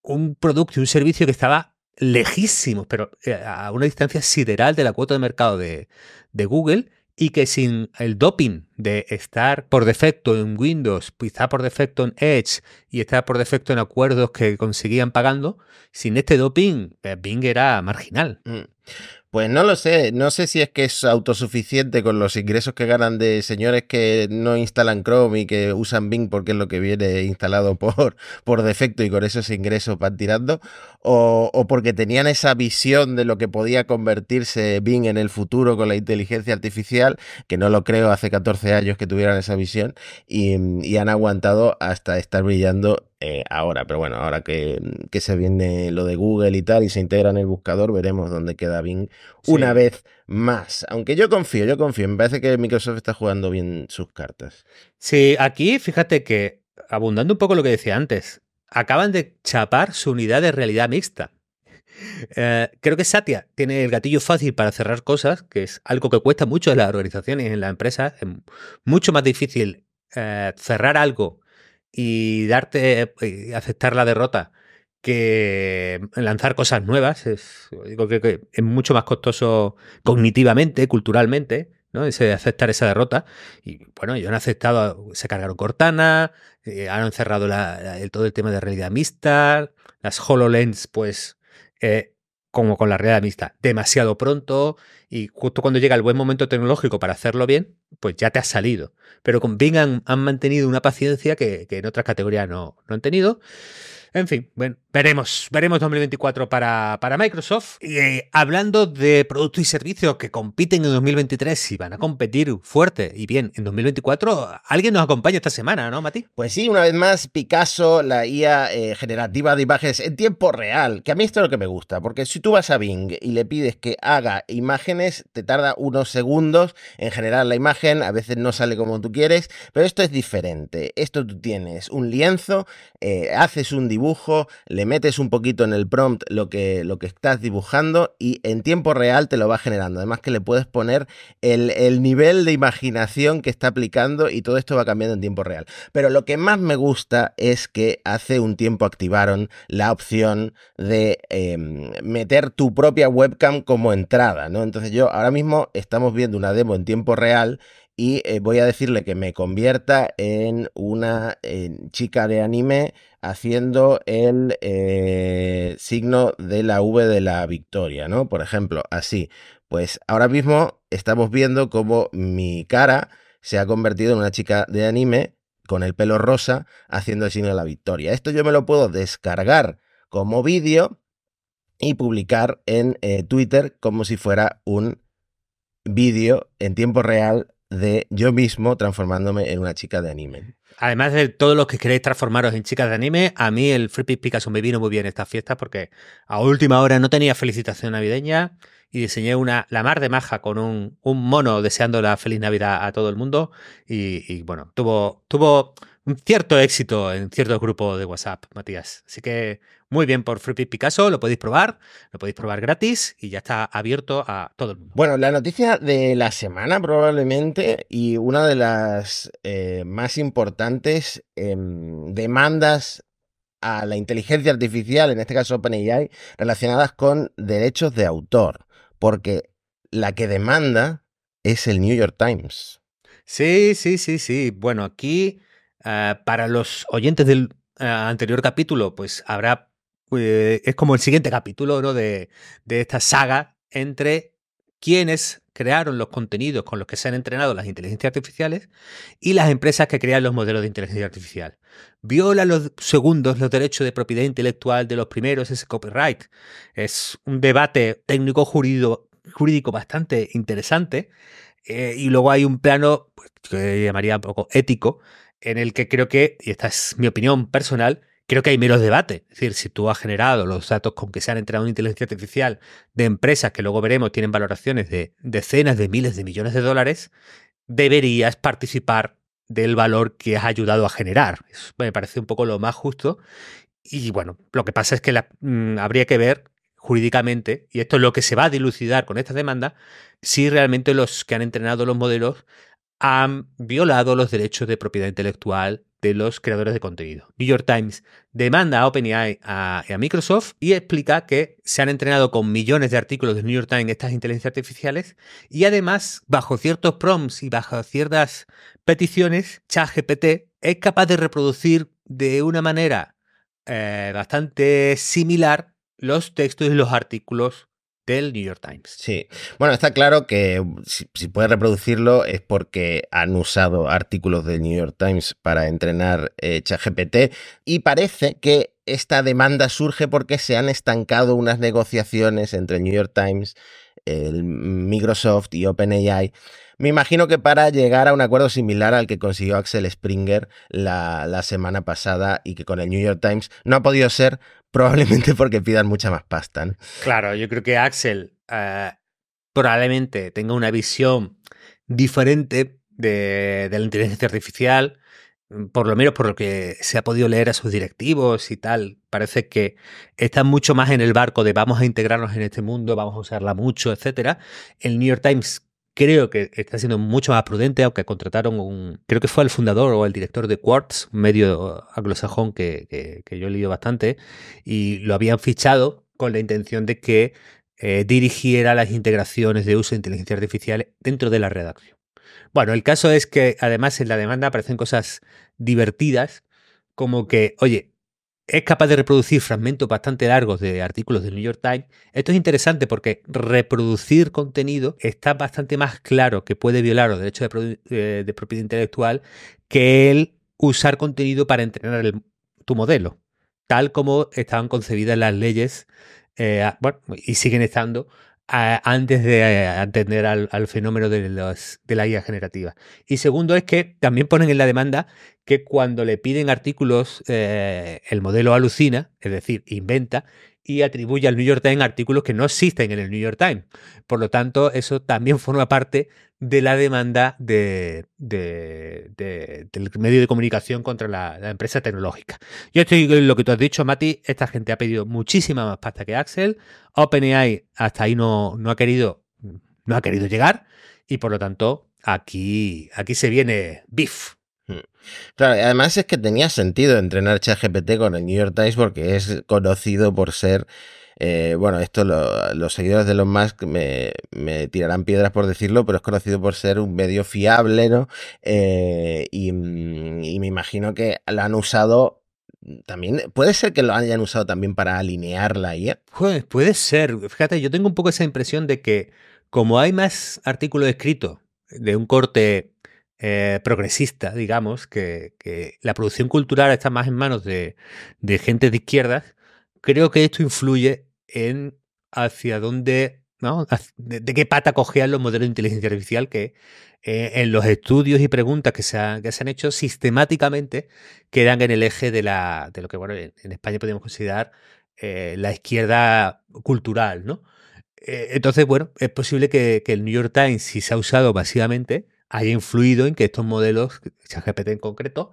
un producto y un servicio que estaba lejísimo, pero a una distancia sideral de la cuota de mercado de Google y que sin el doping de estar por defecto en Windows, estar por defecto en Edge y estar por defecto en acuerdos que conseguían pagando, sin este doping, eh, Bing era marginal. Mm. Pues no lo sé, no sé si es que es autosuficiente con los ingresos que ganan de señores que no instalan Chrome y que usan Bing porque es lo que viene instalado por, [LAUGHS] por defecto y con esos ingresos van tirando, o, o, porque tenían esa visión de lo que podía convertirse Bing en el futuro con la inteligencia artificial, que no lo creo hace 14 años que tuvieran esa visión, y, y han aguantado hasta estar brillando eh, ahora, pero bueno, ahora que, se viene lo de Google y tal y se integra en el buscador, veremos dónde queda Bing una vez más. Aunque yo confío, yo confío, me parece que Microsoft está jugando bien sus cartas. Sí, aquí fíjate que, abundando un poco lo que decía antes, acaban de chapar su unidad de realidad mixta. Eh, creo que Satya tiene el gatillo fácil para cerrar cosas, que es algo que cuesta mucho en las organizaciones y en las empresas. Es mucho más difícil eh, cerrar algo y darte, y aceptar la derrota que lanzar cosas nuevas. Es, digo que, es mucho más costoso cognitivamente, culturalmente, ¿no? Ese aceptar esa derrota. Y bueno, ellos han aceptado, se cargaron Cortana, eh, han cerrado el, todo el tema de realidad mixta, las HoloLens, pues, eh, como con la realidad mixta, demasiado pronto y justo cuando llega el buen momento tecnológico para hacerlo bien, pues ya te has salido. Pero con Bing han, mantenido una paciencia que, que en otras categorías no, no han tenido. En fin, bueno, veremos, veremos 2024 para, para Microsoft. Y eh, hablando de productos y servicios que compiten en 2023 y van a competir fuerte y bien en 2024, alguien nos acompaña esta semana, ¿no, Mati? Pues sí, una vez más, Picasso, la IA eh, generativa de imágenes en tiempo real, que a mí esto es lo que me gusta, porque si tú vas a Bing y le pides que haga imágenes, te tarda unos segundos en generar la imagen, a veces no sale como tú quieres, pero esto es diferente. Esto tú tienes un lienzo, eh, haces un dibujo, le metes un poquito en el prompt lo que, lo que estás dibujando y en tiempo real te lo va generando. Además que le puedes poner el, el nivel de imaginación que está aplicando y todo esto va cambiando en tiempo real. Pero lo que más me gusta es que hace un tiempo activaron la opción de em, meter tu propia webcam como entrada, ¿no? Entonces yo ahora mismo estamos viendo una demo en tiempo real y eh, voy a decirle que me convierta en una chica de anime haciendo el eh, signo de la V de la victoria, ¿no? Por ejemplo, así. Pues ahora mismo estamos viendo cómo mi cara se ha convertido en una chica de anime con el pelo rosa haciendo el signo de la victoria. Esto yo me lo puedo descargar como vídeo y publicar en eh, Twitter como si fuera un vídeo en tiempo real de yo mismo transformándome en una chica de anime. Además de todos los que queréis transformaros en chicas de anime, a mí el Free Picasso me vino muy bien esta fiesta porque a última hora no tenía felicitación navideña y diseñé una la mar de maja con un, un mono deseando la feliz Navidad a todo el mundo y, y bueno, tuvo, tuvo un cierto éxito en ciertos grupos de WhatsApp, Matías. Así que muy bien por Free Picasso, lo podéis probar, lo podéis probar gratis y ya está abierto a todo el mundo. Bueno, la noticia de la semana probablemente y una de las eh, más importantes eh, demandas a la inteligencia artificial, en este caso OpenAI, relacionadas con derechos de autor, porque la que demanda es el New York Times. Sí, sí, sí, sí. Bueno, aquí uh, para los oyentes del uh, anterior capítulo, pues habrá, uh, es como el siguiente capítulo ¿no? de, de esta saga entre quienes crearon los contenidos con los que se han entrenado las inteligencias artificiales y las empresas que crean los modelos de inteligencia artificial. Viola los segundos los derechos de propiedad intelectual de los primeros ese copyright. Es un debate técnico jurídico, jurídico bastante interesante. Eh, y luego hay un plano pues, que llamaría un poco ético, en el que creo que, y esta es mi opinión personal, creo que hay menos debate. Es decir, si tú has generado los datos con que se han entrenado una inteligencia artificial de empresas que luego veremos tienen valoraciones de decenas de miles de millones de dólares, deberías participar del valor que has ayudado a generar. Eso me parece un poco lo más justo. Y bueno, lo que pasa es que mmm, habría que ver jurídicamente, y esto es lo que se va a dilucidar con esta demanda, si realmente los que han entrenado los modelos han violado los derechos de propiedad intelectual de los creadores de contenido. New York Times demanda a OpenAI a, a, Microsoft y explica que se han entrenado con millones de artículos de New York Times estas inteligencias artificiales y además, bajo ciertos prompts y bajo ciertas peticiones, ChatGPT es capaz de reproducir de una manera eh, bastante similar los textos y los artículos del New York Times. Sí, bueno, está claro que si, si puede reproducirlo es porque han usado artículos del New York Times para entrenar eh, ChatGPT y parece que esta demanda surge porque se han estancado unas negociaciones entre el New York Times, Microsoft y OpenAI. Me imagino que para llegar a un acuerdo similar al que consiguió Axel Springer la, semana pasada y que con el New York Times no ha podido ser probablemente [LAUGHS] porque pidan mucha más pasta. ¿no? Claro, yo creo que Axel uh, probablemente tenga una visión diferente de, de, la inteligencia artificial, por lo menos por lo que se ha podido leer a sus directivos y tal. Parece que están mucho más en el barco de vamos a integrarnos en este mundo, vamos a usarla mucho, etc. El New York Times creo que está siendo mucho más prudente, aunque contrataron un, creo que fue el fundador o el director de Quartz, un medio anglosajón que, yo he leído bastante, y lo habían fichado con la intención de que eh, dirigiera las integraciones de uso de inteligencia artificial dentro de la redacción. Bueno, el caso es que además en la demanda aparecen cosas divertidas, como que, oye, es capaz de reproducir fragmentos bastante largos de artículos del New York Times. Esto es interesante porque reproducir contenido está bastante más claro que puede violar los derechos de, de propiedad intelectual que el usar contenido para entrenar tu modelo, tal como estaban concebidas las leyes eh, bueno, y siguen estando antes de atender al, al fenómeno de, los, de, la IA generativa. Y segundo es que también ponen en la demanda que cuando le piden artículos, eh, el modelo alucina, es decir, inventa, y atribuye al New York Times artículos que no existen en el New York Times. Por lo tanto, eso también [LAUGHS] forma parte de la demanda de, del medio de comunicación contra la, empresa tecnológica. Yo estoy lo que tú has dicho, Mati. Esta gente ha pedido muchísima más pasta que Axel. OpenAI hasta ahí no, no, ha querido, no ha querido llegar y por lo tanto aquí, aquí se viene beef. [LAUGHS] Claro, además es que tenía sentido entrenar ChatGPT con el New York Times porque es conocido por ser, eh, bueno, esto los seguidores de los Musk me, tirarán piedras por decirlo, pero es conocido por ser un medio fiable, ¿no? Eh, y, me imagino que lo han usado también, puede ser que lo hayan usado también para alinear la IA. Puede ser, fíjate, yo tengo un poco esa impresión de que como hay más artículos escritos de un corte eh, progresista, digamos, que, la producción cultural está más en manos de, gente de izquierdas, creo que esto influye en hacia dónde, ¿no? De, qué pata cojean los modelos de inteligencia artificial que eh, en los estudios y preguntas que se, han, hecho sistemáticamente quedan en el eje de, la, de lo que bueno, en, España podemos considerar eh, la izquierda cultural, ¿no? entonces, bueno, es posible que, que el New York Times, si se ha usado masivamente, haya influido en que estos modelos, ChatGPT en concreto,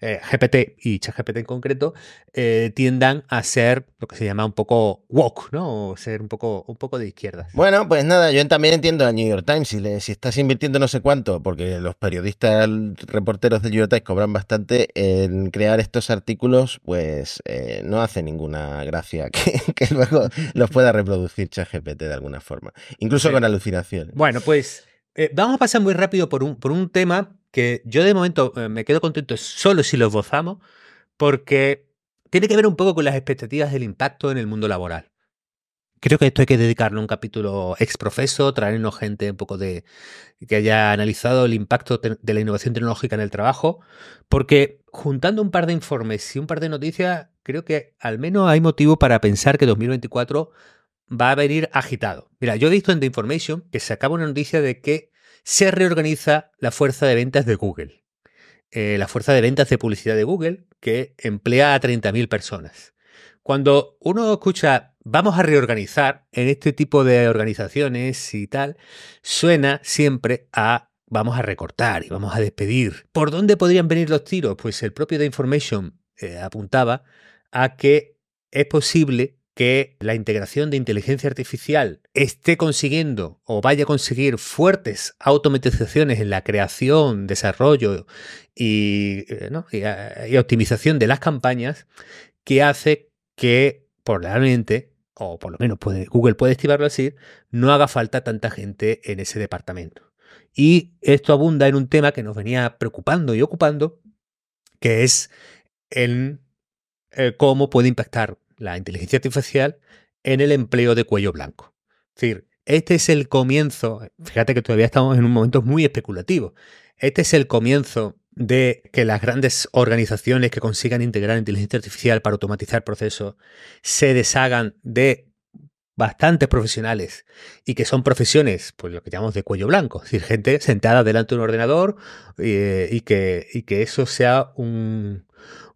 eh, GPT y ChatGPT en concreto, eh, tiendan a ser lo que se llama un poco woke, ¿no? O ser un poco, un poco de izquierda. Bueno, pues nada, yo también entiendo al New York Times. Si, le, si estás invirtiendo no sé cuánto, porque los periodistas, reporteros del New York Times cobran bastante, en crear estos artículos, pues eh, no hace ninguna gracia [LAUGHS] que, que, luego los pueda reproducir ChatGPT de alguna forma. Incluso con alucinaciones. Bueno, pues eh, vamos a pasar muy rápido por un, por un tema que yo de momento eh, me quedo contento solo si lo esbozamos, porque tiene que ver un poco con las expectativas del impacto en el mundo laboral. Creo que esto hay que dedicarle un capítulo exprofeso, traernos gente un poco de que haya analizado el impacto de la innovación tecnológica en el trabajo, porque juntando un par de informes y un par de noticias, creo que al menos hay motivo para pensar que 2024 va a venir agitado. Mira, yo he visto en The Information que se acaba una noticia de que se reorganiza la fuerza de ventas de Google. Eh, la fuerza de ventas de publicidad de Google, que emplea a 30.000 personas. Cuando uno escucha vamos a reorganizar en este tipo de organizaciones y tal, suena siempre a vamos a recortar y vamos a despedir. ¿Por dónde podrían venir los tiros? Pues el propio The Information eh, apuntaba a que es posible que la integración de inteligencia artificial esté consiguiendo o vaya a conseguir fuertes automatizaciones en la creación, desarrollo y, eh, y, optimización de las campañas que hace que probablemente, o por lo menos Google puede estimarlo así, no haga falta tanta gente en ese departamento. Y esto abunda en un tema que nos venía preocupando y ocupando, que es el, eh, cómo puede impactar la inteligencia artificial en el empleo de cuello blanco. Es decir, este es el comienzo, fíjate que todavía estamos en un momento muy especulativo, este es el comienzo de que las grandes organizaciones que consigan integrar inteligencia artificial para automatizar procesos se deshagan de bastantes profesionales y que son profesiones, pues lo que llamamos de cuello blanco, es decir, gente sentada delante de un ordenador eh, y, que, y que eso sea un,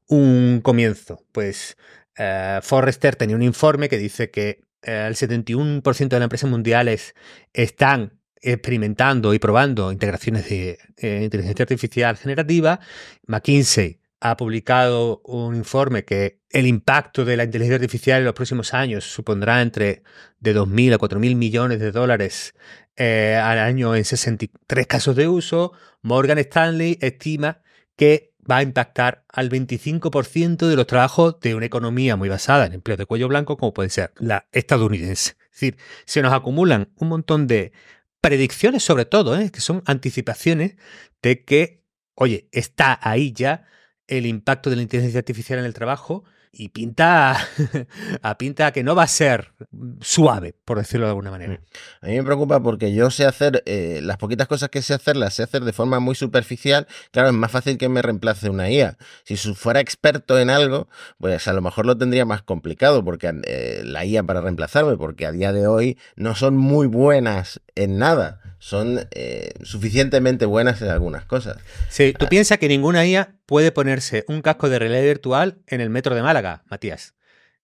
un comienzo. Pues eh, Forrester tenía un informe que dice que eh, el 71% de las empresas mundiales están experimentando y probando integraciones de eh, inteligencia artificial generativa. McKinsey ha publicado un informe que el impacto de la inteligencia artificial en los próximos años supondrá entre de 2.000 a 4.000 millones de dólares al año en 63 casos de uso. Morgan Stanley estima que va a impactar al 25% de los trabajos de una economía muy basada en empleos de cuello blanco como puede ser la estadounidense. Es decir, se nos acumulan un montón de predicciones sobre todo, ¿eh? que son anticipaciones de que, oye, está ahí ya el impacto de la inteligencia artificial en el trabajo y pinta [LAUGHS] a pinta que no va a ser suave, por decirlo de alguna manera. A mí me preocupa porque yo sé hacer eh, las poquitas cosas que sé hacer, las sé hacer de forma muy superficial. Claro, es más fácil que me reemplace una IA. Si fuera experto en algo, pues a lo mejor lo tendría más complicado porque eh, la IA para reemplazarme, porque a día de hoy no son muy buenas en nada son eh, suficientemente buenas en algunas cosas. Sí, tú ah. piensas que ninguna IA puede ponerse un casco de realidad virtual en el metro de Málaga, Matías.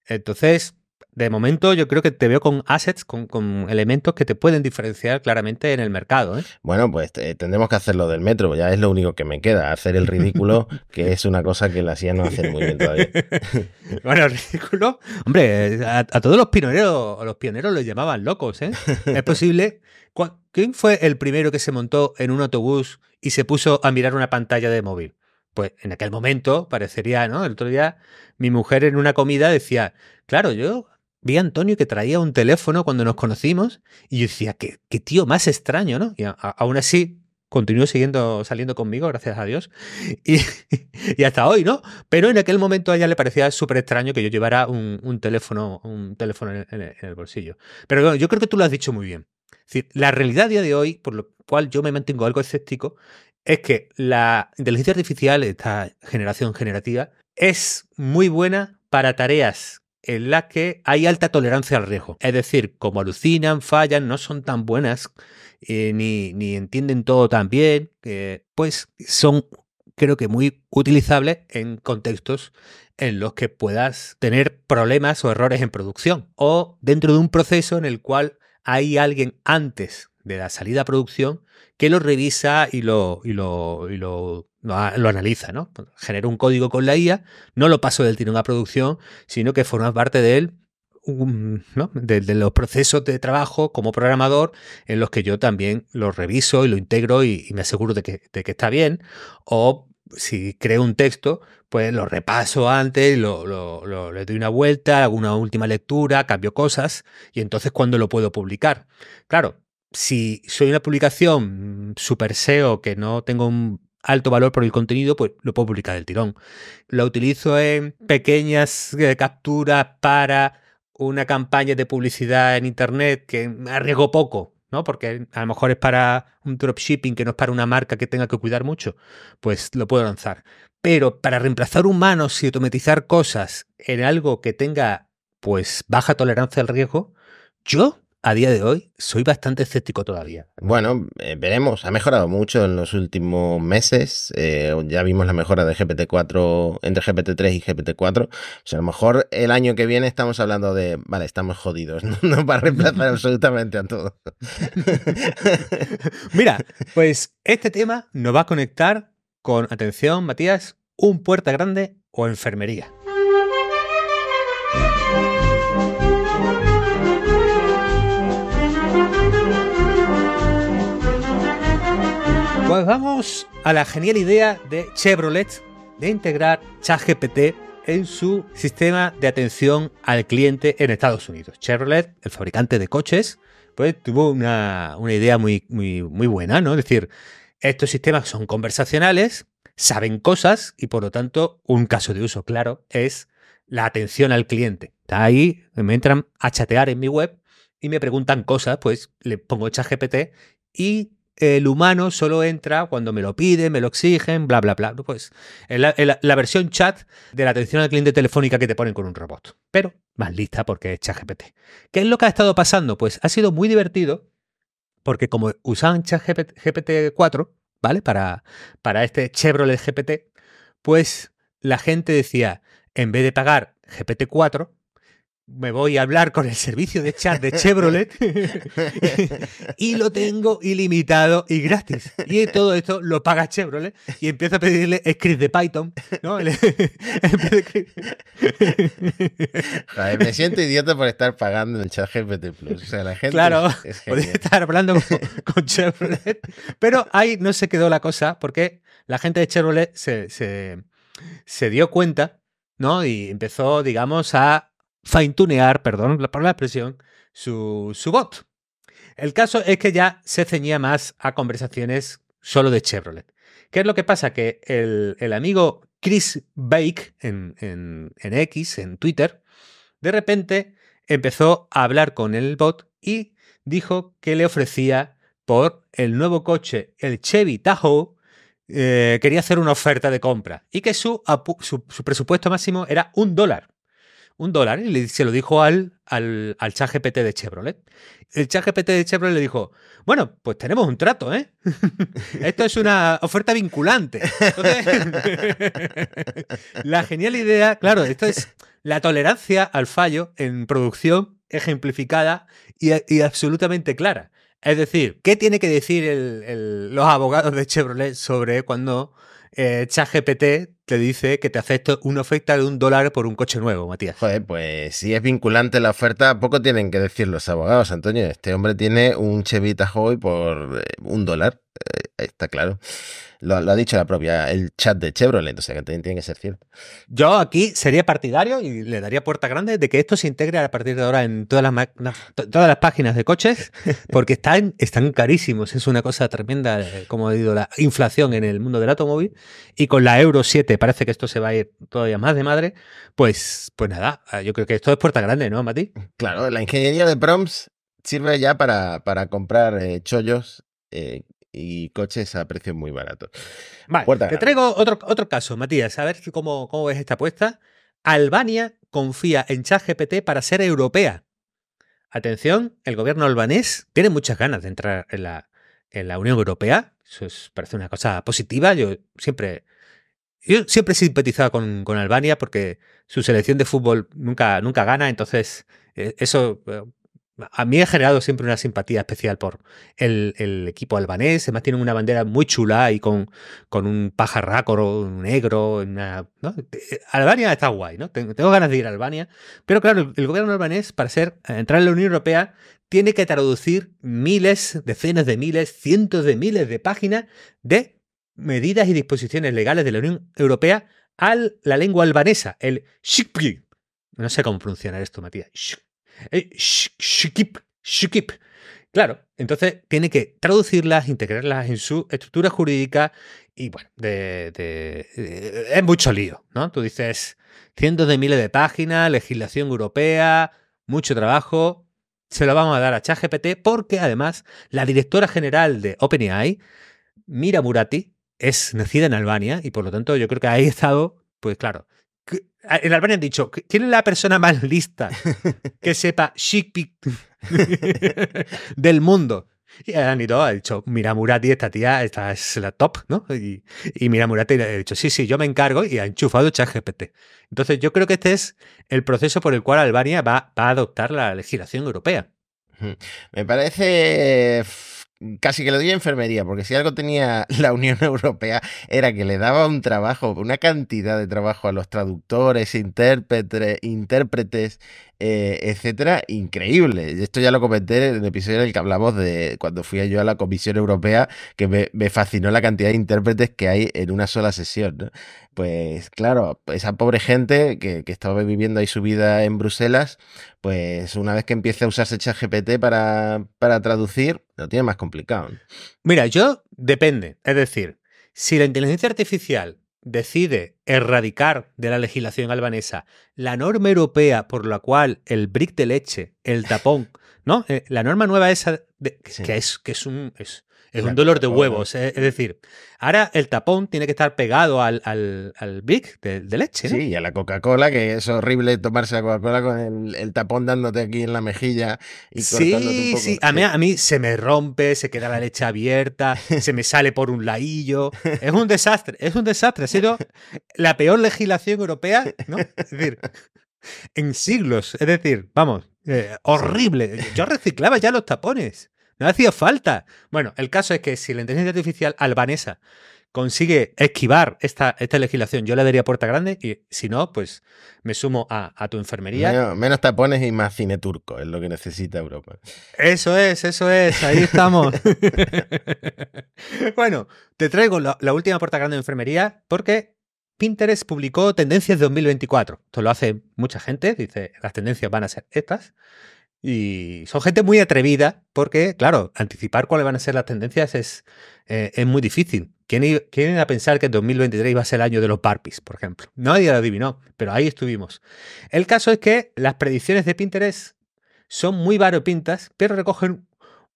Entonces, de momento yo creo que te veo con assets, con, elementos que te pueden diferenciar claramente en el mercado. ¿eh? Bueno, pues tendremos que hacer lo del metro, ya es lo único que me queda, hacer el ridículo, [LAUGHS] que es una cosa que la CIA no hace muy bien todavía. [LAUGHS] bueno, el ridículo, hombre, a, todos los pioneros, los pioneros los llamaban locos, ¿eh? Es posible. ¿Quién fue el primero que se montó en un autobús y se puso a mirar una pantalla de móvil? Pues en aquel momento parecería, ¿no? El otro día mi mujer en una comida decía, claro, yo vi a Antonio que traía un teléfono cuando nos conocimos y yo decía, qué, tío más extraño, ¿no? Y aún así continuó siguiendo, saliendo conmigo, gracias a Dios. [LAUGHS] Y, hasta hoy, ¿no? Pero en aquel momento a ella le parecía súper extraño que yo llevara un, teléfono, un teléfono en, el bolsillo. Pero bueno, yo creo que tú lo has dicho muy bien. la realidad a día de hoy, por lo cual yo me mantengo algo escéptico, es que la inteligencia artificial, esta generación generativa, es muy buena para tareas en las que hay alta tolerancia al riesgo. Es decir, como alucinan, fallan, no son tan buenas, eh, ni, entienden todo tan bien, pues son creo que muy utilizables en contextos en los que puedas tener problemas o errores en producción o dentro de un proceso en el cual hay alguien antes de la salida a producción que lo revisa y lo, y lo, y lo, lo, analiza, ¿no? Genera un código con la IA, no lo paso del tirón a producción, sino que forma parte de él, ¿no? de, los procesos de trabajo como programador en los que yo también lo reviso y lo integro y, me aseguro de que, de que, está bien. O si creo un texto, pues lo repaso antes, lo, lo, le doy una vuelta, hago una última lectura, cambio cosas y entonces cuando lo puedo publicar. Claro, si soy una publicación super SEO que no tengo un alto valor por el contenido, pues lo puedo publicar del tirón. Lo utilizo en pequeñas eh, capturas para una campaña de publicidad en internet que arriesgo poco, ¿no? Porque a lo mejor es para un dropshipping que no es para una marca que tenga que cuidar mucho, pues lo puedo lanzar. Pero para reemplazar humanos y automatizar cosas en algo que tenga pues baja tolerancia al riesgo, yo a día de hoy soy bastante escéptico todavía. Bueno, eh, veremos. Ha mejorado mucho en los últimos meses. Eh, ya vimos la mejora de GPT-4 entre GPT-3 y GPT-4. O sea, a lo mejor el año que viene estamos hablando de, vale, estamos jodidos, [LAUGHS] no, no para reemplazar [LAUGHS] absolutamente a todo. [LAUGHS] Mira, pues este tema nos va a conectar con, atención, Matías, un puerta grande o enfermería. Vamos a la genial idea de Chevrolet de integrar ChatGPT en su sistema de atención al cliente en Estados Unidos. Chevrolet, el fabricante de coches, pues tuvo una, idea muy, muy, buena, ¿no? Es decir, estos sistemas son conversacionales, saben cosas y por lo tanto un caso de uso claro es la atención al cliente. Ahí, me entran a chatear en mi web y me preguntan cosas, pues le pongo ChatGPT y el humano solo entra cuando me lo piden, me lo exigen, bla, bla, bla. Pues la, versión chat de la atención al cliente telefónica que te ponen con un robot. Pero más lista porque es ChatGPT. ¿Qué es lo que ha estado pasando? Pues ha sido muy divertido porque como usaban ChatGPT 4, ¿vale? Para, para este Chevrolet GPT, pues la gente decía, en vez de pagar GPT 4, me voy a hablar con el servicio de chat de Chevrolet [LAUGHS] y lo tengo ilimitado y gratis. Y todo esto lo paga Chevrolet y empiezo a pedirle script de Python. ¿no? [LAUGHS] me siento idiota por estar pagando el chat GPT Plus. O sea, la gente claro, podría estar hablando con, Chevrolet, pero ahí no se quedó la cosa porque la gente de Chevrolet se, se, se dio cuenta ¿no? Y empezó, digamos, a fine-tunear, perdón por la expresión, su, su bot. El caso es que ya se ceñía más a conversaciones solo de Chevrolet. ¿Qué es lo que pasa? Que el, amigo Chris Bake en, en, en, X, en Twitter, de repente empezó a hablar con el bot y dijo que le ofrecía por el nuevo coche, el Chevy Tahoe, eh, quería hacer una oferta de compra y que su, su presupuesto máximo era un dólar un dólar y se lo dijo al, al, al chat GPT de Chevrolet. El chat GPT de Chevrolet le dijo, bueno, pues tenemos un trato, ¿eh? [LAUGHS] Esto es una oferta vinculante. [LAUGHS] la genial idea, claro, esto es la tolerancia al fallo en producción ejemplificada y, absolutamente clara. Es decir, ¿qué tiene que decir los abogados de Chevrolet sobre cuando eh, ChatGPT te dice que te acepto una oferta de un dólar por un coche nuevo, Matías? Joder, pues si es vinculante la oferta, poco tienen que decir los abogados, Antonio. Este hombre tiene un Chevy Tahoe por eh, un dólar, eh, está claro. Lo, lo ha dicho la propia, el chat de Chevrolet, o sea que también tiene que ser cierto. Yo aquí sería partidario y le daría puerta grande de que esto se integre a partir de ahora en todas las, no, to- todas las páginas de coches, [LAUGHS] porque están, están carísimos. Es una cosa tremenda, como he dicho, la inflación en el mundo del automóvil. Y con la Euro 7 parece que esto se va a ir todavía más de madre. Pues, pues nada, eh, yo creo que esto es puerta grande, ¿no, Mati? Claro, la ingeniería de prompts sirve ya para, para comprar eh, chollos eh, y coches a precios muy baratos. Vale, Puerta te grande. traigo otro, otro caso, Matías, a ver cómo, cómo ves esta apuesta. Albania confía en ChatGPT para ser europea. Atención, el gobierno albanés tiene muchas ganas de entrar en la, en la Unión Europea. Eso es- parece una cosa positiva. Yo siempre, yo siempre he simpatizado con, con Albania porque su selección de fútbol nunca, nunca gana. Entonces, eh, eso eh, a mí ha generado siempre una simpatía especial por el, el equipo albanés. Además, tienen una bandera muy chula y con, con un pajarraco negro. Albania está guay, ¿no? Tengo, ganas de ir a Albania. Pero claro, el, el gobierno albanés, para ser, eh, entrar en la Unión Europea, tiene que traducir miles, decenas de miles, cientos de miles de páginas de medidas y disposiciones legales de la Unión Europea a la lengua albanesa, el shikpi. No sé cómo pronunciar esto, Matías. Shik- eh, shik- Shikip. Shikip. Claro, entonces tiene que traducirlas, integrarlas en su estructura jurídica y bueno, de, de- es mucho lío, ¿no? Tú dices cientos de miles de páginas, legislación europea, mucho trabajo. Se lo vamos a dar a ChatGPT porque además la directora general de OpenAI, Mira Murati, es nacida en Albania y por lo tanto yo creo que ahí ha estado, pues claro. En Albania han dicho, ¿quién es la persona más lista que [LAUGHS] sepa Shikpik del mundo? Y han ido, ha dicho, mira Murati, esta tía, esta es la top, ¿no? Y, y mira Murati le ha dicho, sí, sí, yo me encargo y ha enchufado ChatGPT. Entonces yo creo que este es el proceso por el cual Albania va, va a adoptar la legislación europea. Me parece casi que lo doy a enfermería, porque si algo tenía [LAUGHS] la Unión Europea era que le daba un trabajo, una cantidad de trabajo a los traductores, intérpretes, intérpretes, eh, etcétera, increíble. Esto ya lo comenté en el episodio en el que hablamos de cuando fui yo a la Comisión Europea, que me, fascinó la cantidad de intérpretes que hay en una sola sesión. Pues claro, esa pobre gente que, que estaba viviendo ahí su vida en Bruselas, pues una vez que empiece a usarse ChatGPT para, para traducir, lo tiene más complicado. Mira, yo depende. Es decir, si la inteligencia artificial decide erradicar de la legislación albanesa la norma europea por la cual el brick de leche, el tapón, ¿no? Eh, la norma nueva esa de- que, Sí. que es, que es un, es, es un dolor de huevos. eh, Es, decir, ahora el tapón tiene que estar pegado al, al, al brick de, de leche, ¿no? Sí, y a la Coca-Cola, que es horrible tomarse la Coca-Cola con el, el tapón dándote aquí en la mejilla y cortándote un Sí, poco. sí. A mí, a mí se me rompe, se queda la leche abierta, se me sale por un ladillo. Es un desastre, es un desastre. Ha sido la peor legislación europea, ¿no? Es decir, en siglos. Es decir, vamos, eh, horrible. Yo reciclaba ya los tapones. No hacía falta. Bueno, el caso es que si la inteligencia artificial albanesa consigue esquivar esta, esta legislación, yo le daría puerta grande y si no, pues me sumo a, a tu enfermería. Menos, menos tapones y más cine turco, es lo que necesita Europa. Eso es, eso es, ahí estamos. [LAUGHS] bueno, te traigo la, la última puerta grande de enfermería porque Pinterest publicó tendencias de 2024. Esto lo hace mucha gente, dice, las tendencias van a ser estas. Y son gente muy atrevida porque, claro, anticipar cuáles van a ser las tendencias es, eh, es muy difícil. ¿Quién, a pensar que 2023 iba a ser el año de los Barbies, por ejemplo? Nadie lo adivinó, pero ahí estuvimos. El caso es que las predicciones de Pinterest son muy variopintas, pero recogen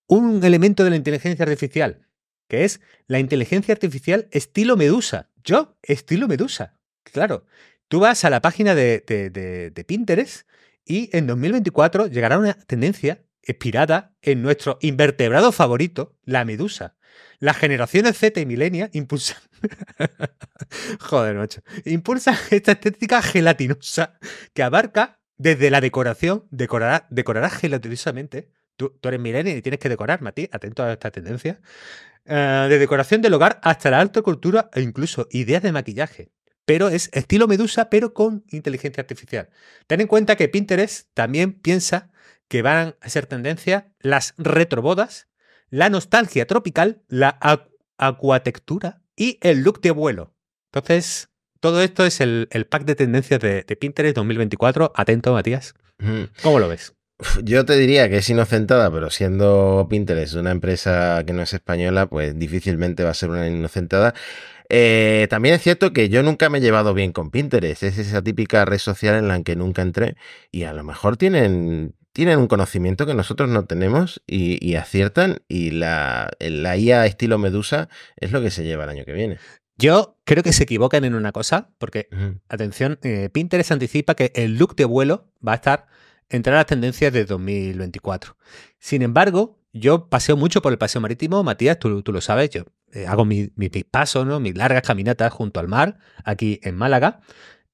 un elemento de la inteligencia artificial, que es la inteligencia artificial estilo Medusa. Yo, estilo Medusa. Claro, tú vas a la página de, de- de- de Pinterest y en 2024 llegará una tendencia inspirada en nuestro invertebrado favorito, la medusa. Las generaciones Z y milenia impulsan. [LAUGHS] Joder, macho. Impulsan esta estética gelatinosa que abarca desde la decoración, decorará, decorarás gelatinosamente. Tú, eres millennial y tienes que decorar, Mati, atento a esta tendencia. Eh, de decoración del hogar hasta la alta cultura e incluso ideas de maquillaje. Pero es estilo Medusa, pero con inteligencia artificial. Ten en cuenta que Pinterest también piensa que van a ser tendencia las retrobodas, la nostalgia tropical, la acuatectura y el look de vuelo. Entonces, todo esto es el, pack de tendencias de, Pinterest 2024. Atento, Matías. ¿Cómo lo ves? Yo te diría que es inocentada, pero siendo Pinterest una empresa que no es española, pues difícilmente va a ser una inocentada. Eh, también es cierto que yo nunca me he llevado bien con Pinterest. Es esa típica red social en la que nunca entré. Y a lo mejor tienen, tienen un conocimiento que nosotros no tenemos y, aciertan. Y la, la IA estilo Medusa es lo que se lleva el año que viene. Yo creo que se equivocan en una cosa, porque, atención, eh, Pinterest anticipa que el look de vuelo va a estar entre las tendencias de 2024. Sin embargo, yo paseo mucho por el paseo marítimo, Matías, tú, lo sabes, yo eh, hago mis pasos, ¿no? mis largas caminatas junto al mar, aquí en Málaga,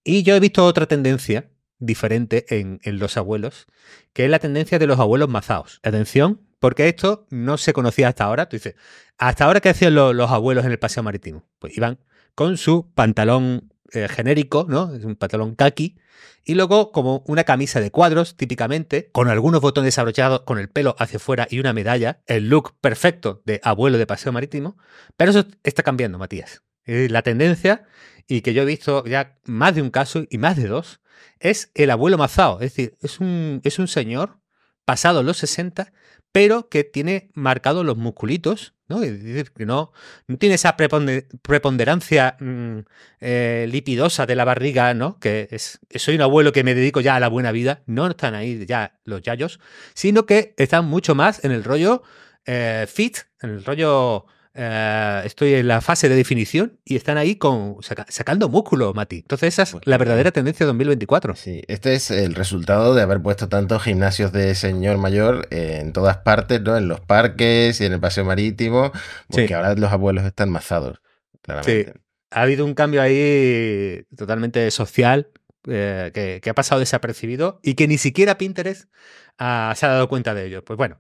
y yo he visto otra tendencia diferente en, los abuelos, que es la tendencia de los abuelos mazaos. Atención, porque esto no se conocía hasta ahora. Tú dices, ¿hasta ahora qué hacían los, abuelos en el paseo marítimo? Pues iban con su pantalón eh, genérico, ¿no? Es un pantalón kaki, y luego como una camisa de cuadros, típicamente, con algunos botones abrochados, con el pelo hacia afuera y una medalla, el look perfecto de abuelo de paseo marítimo, pero eso está cambiando, Matías. La tendencia, y que yo he visto ya más de un caso y más de dos, es el abuelo mazao, es decir, es un, es un señor pasado los 60 pero que tiene marcados los musculitos, ¿no? Que no, tiene esa preponderancia mm, eh, lipidosa de la barriga, ¿no? Que es, soy un abuelo que me dedico ya a la buena vida, no están ahí ya los yayos, sino que están mucho más en el rollo eh, fit, en el rollo eh, estoy en la fase de definición y están ahí con sacando músculo, Mati. Entonces esa es la verdadera tendencia de 2024. Sí, este es el resultado de haber puesto tantos gimnasios de señor mayor en todas partes, ¿no? En los parques y en el paseo marítimo, porque ahora los abuelos están mazados, claramente. Sí. Ha habido un cambio ahí totalmente social eh, que, ha pasado desapercibido y que ni siquiera Pinterest ah, se ha dado cuenta de ello. Pues bueno,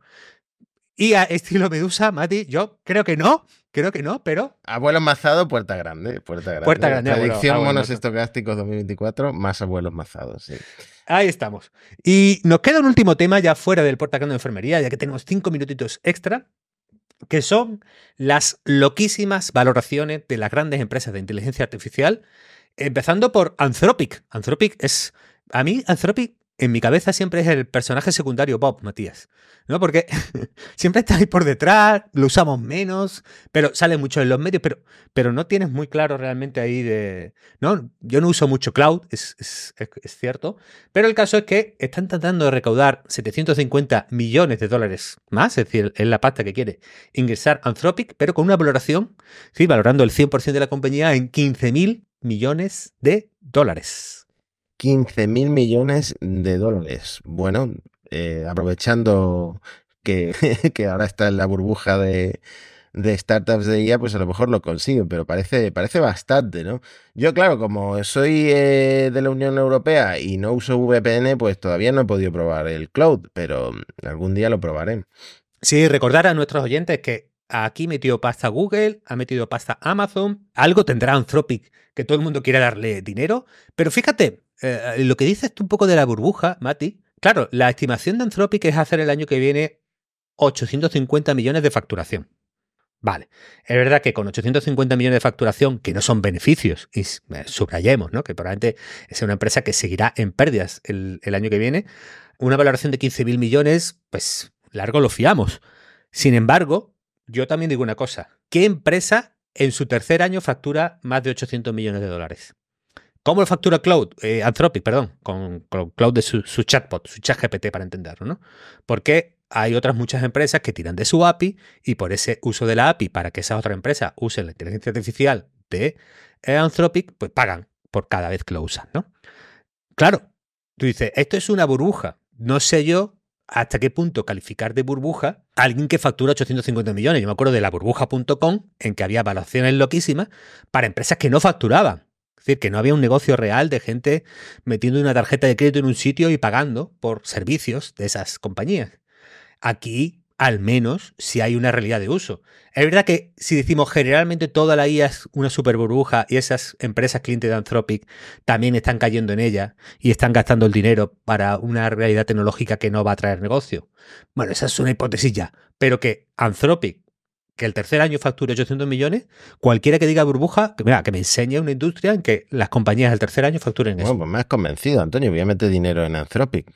y a estilo Medusa, Mati, yo creo que no, creo que no, pero. Abuelos mazados, puerta grande. Puerta grande. Puerta grande. Predicción monos estocásticos 2024, más abuelos mazados, sí. Ahí estamos. Y nos queda un último tema ya fuera del puerta grande de enfermería, ya que tenemos cinco minutitos extra, que son las loquísimas valoraciones de las grandes empresas de inteligencia artificial, empezando por Anthropic. Anthropic es. A mí, Anthropic en mi cabeza siempre es el personaje secundario Bob, Matías. ¿No? Porque [LAUGHS] siempre está ahí por detrás, lo usamos menos, pero sale mucho en los medios, pero, pero no tienes muy claro realmente ahí de. ¿No? Yo no uso mucho cloud, es, es, cierto. Pero el caso es que están tratando de recaudar 750 millones de dólares más, es decir, es la pasta que quiere ingresar Anthropic, pero con una valoración, sí, valorando el 100% de la compañía en 15 mil millones de dólares. 15 mil millones de dólares. Bueno, eh, aprovechando que, [LAUGHS] ahora está en la burbuja de, startups de IA, pues a lo mejor lo consigo, pero parece, parece bastante, ¿no? Yo, claro, como soy eh, de la Unión Europea y no uso VPN, pues todavía no he podido probar el cloud, pero algún día lo probaré. Sí, recordar a nuestros oyentes que aquí metió pasta Google, ha metido pasta Amazon, algo tendrá Anthropic que todo el mundo quiere darle dinero, pero fíjate, eh, lo que dices tú un poco de la burbuja, Mati, claro, la estimación de Anthropic es hacer el año que viene 850 millones de facturación. Vale, es verdad que con 850 millones de facturación, que no son beneficios, y eh, subrayemos, ¿no? que probablemente es una empresa que seguirá en pérdidas el, el año que viene, una valoración de 15.000 millones, pues largo lo fiamos. Sin embargo, yo también digo una cosa, ¿qué empresa en su tercer año factura más de 800 millones de dólares? ¿Cómo lo factura Cloud? Eh, Anthropic, perdón, con, Cloud de su, chatbot, su chat GPT para entenderlo, ¿no? Porque hay otras muchas empresas que tiran de su API y por ese uso de la API para que esa otra empresa use la inteligencia artificial de eh, Anthropic, pues pagan por cada vez que lo usan, ¿no? Claro, tú dices, esto es una burbuja. No sé yo hasta qué punto calificar de burbuja a alguien que factura 850 millones. Yo me acuerdo de la burbuja.com, en que había evaluaciones loquísimas para empresas que no facturaban. Es decir, que no había un negocio real de gente metiendo una tarjeta de crédito en un sitio y pagando por servicios de esas compañías. Aquí al menos si hay una realidad de uso. Es verdad que si decimos generalmente toda la IA es una super burbuja y esas empresas clientes de Anthropic también están cayendo en ella y están gastando el dinero para una realidad tecnológica que no va a traer negocio. Bueno, esa es una hipótesis ya, pero que Anthropic que el tercer año facture 800 millones, cualquiera que diga burbuja, que, mira, que me enseñe una industria en que las compañías del tercer año facturen eso. Bueno, pues me has convencido, Antonio. Voy a meter dinero en Anthropic.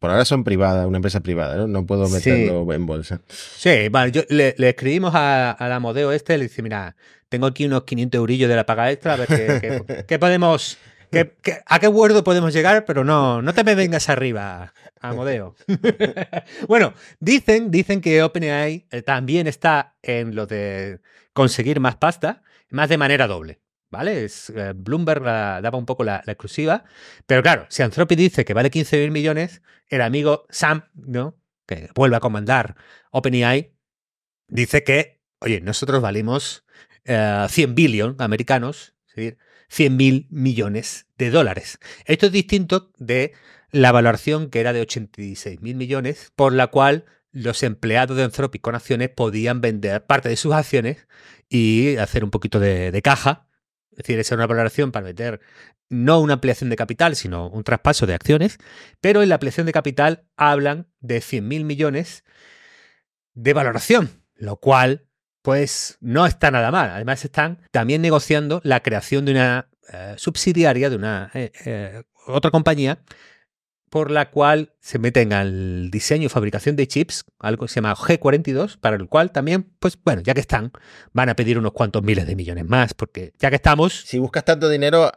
por ahora son privadas, una empresa privada, ¿no? No puedo meterlo en bolsa. Sí, vale. Yo, le, escribimos a, la Modeo este, le dice, mira, tengo aquí unos 500 eurillos de la paga extra, a ver qué, qué [LAUGHS] podemos a qué acuerdo podemos llegar? Pero no, no te me vengas arriba, Amodeo. [LAUGHS] bueno, dicen, dicen que OpenAI eh, también está en lo de conseguir más pasta, más de manera doble. ¿Vale? Es, eh, Bloomberg daba un poco la, exclusiva. Pero claro, si Anthropic dice que vale 15 mil millones, el amigo Sam, ¿no? Que vuelve a comandar OpenAI, dice que, oye, nosotros valimos 100 eh, billion americanos, es decir, 100 mil millones de dólares. Esto es distinto de la valoración que era de 86 mil millones, por la cual los empleados de Anthropic con acciones podían vender parte de sus acciones y hacer un poquito de, caja. Es decir, esa era una valoración para meter no una ampliación de capital, sino un traspaso de acciones. Pero en la ampliación de capital hablan de 100 mil millones de valoración, lo cual pues no está nada mal. Además están también negociando la creación de una eh, subsidiaria de una eh, eh, otra compañía por la cual se meten al diseño y fabricación de chips, algo que se llama G42, para el cual también, pues bueno, ya que están, van a pedir unos cuantos miles de millones más, porque ya que estamos... Si buscas tanto dinero,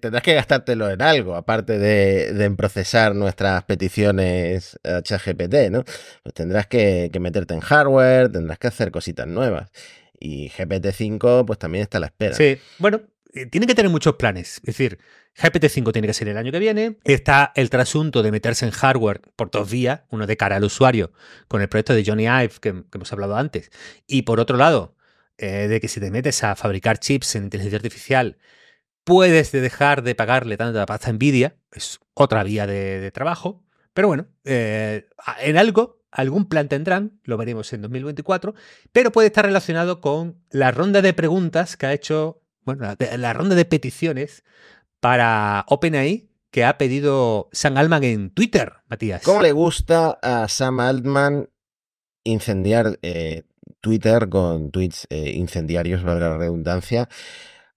tendrás que gastártelo en algo, aparte de, en procesar nuestras peticiones a ChatGPT, ¿no? Pues tendrás que, que meterte en hardware, tendrás que hacer cositas nuevas. Y GPT-5, pues también está a la espera. Sí, bueno, eh, tiene que tener muchos planes. Es decir, GPT-5 tiene que ser el año que viene. Está el trasunto de meterse en hardware por dos vías, uno de cara al usuario, con el proyecto de Johnny Ive que, hemos hablado antes. Y por otro lado, eh, de que si te metes a fabricar chips en inteligencia artificial, puedes dejar de pagarle tanta pasta a Nvidia. Es otra vía de, trabajo. Pero bueno, eh, en algo, algún plan tendrán, lo veremos en 2024, pero puede estar relacionado con la ronda de preguntas que ha hecho bueno, la, ronda de peticiones para OpenAI que ha pedido Sam Altman en Twitter, Matías. ¿Cómo le gusta a Sam Altman incendiar eh, Twitter con tweets eh, incendiarios, valga la redundancia?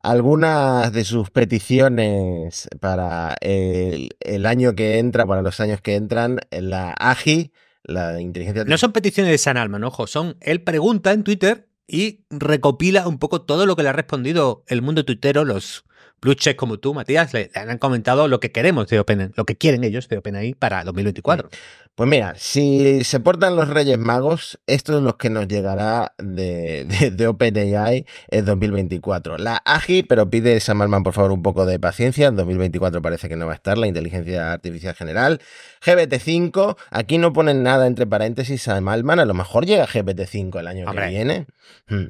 Algunas de sus peticiones para el, el, año que entra, para los años que entran, la AGI, la inteligencia No son peticiones de Sam Altman, ojo, son él pregunta en Twitter y recopila un poco todo lo que le ha respondido el mundo tuitero, los blue como tú, Matías, le, han comentado lo que queremos de OpenAI, lo que quieren ellos de OpenAI para 2024. Pues mira, si se portan los Reyes Magos, esto es lo que nos llegará de, de, OpenAI en 2024. La AGI, pero pide Sam por favor, un poco de paciencia. En 2024 parece que no va a estar la inteligencia artificial general. GPT-5, aquí no ponen nada entre paréntesis Sam a lo mejor llega GPT-5 el año que viene. Hmm.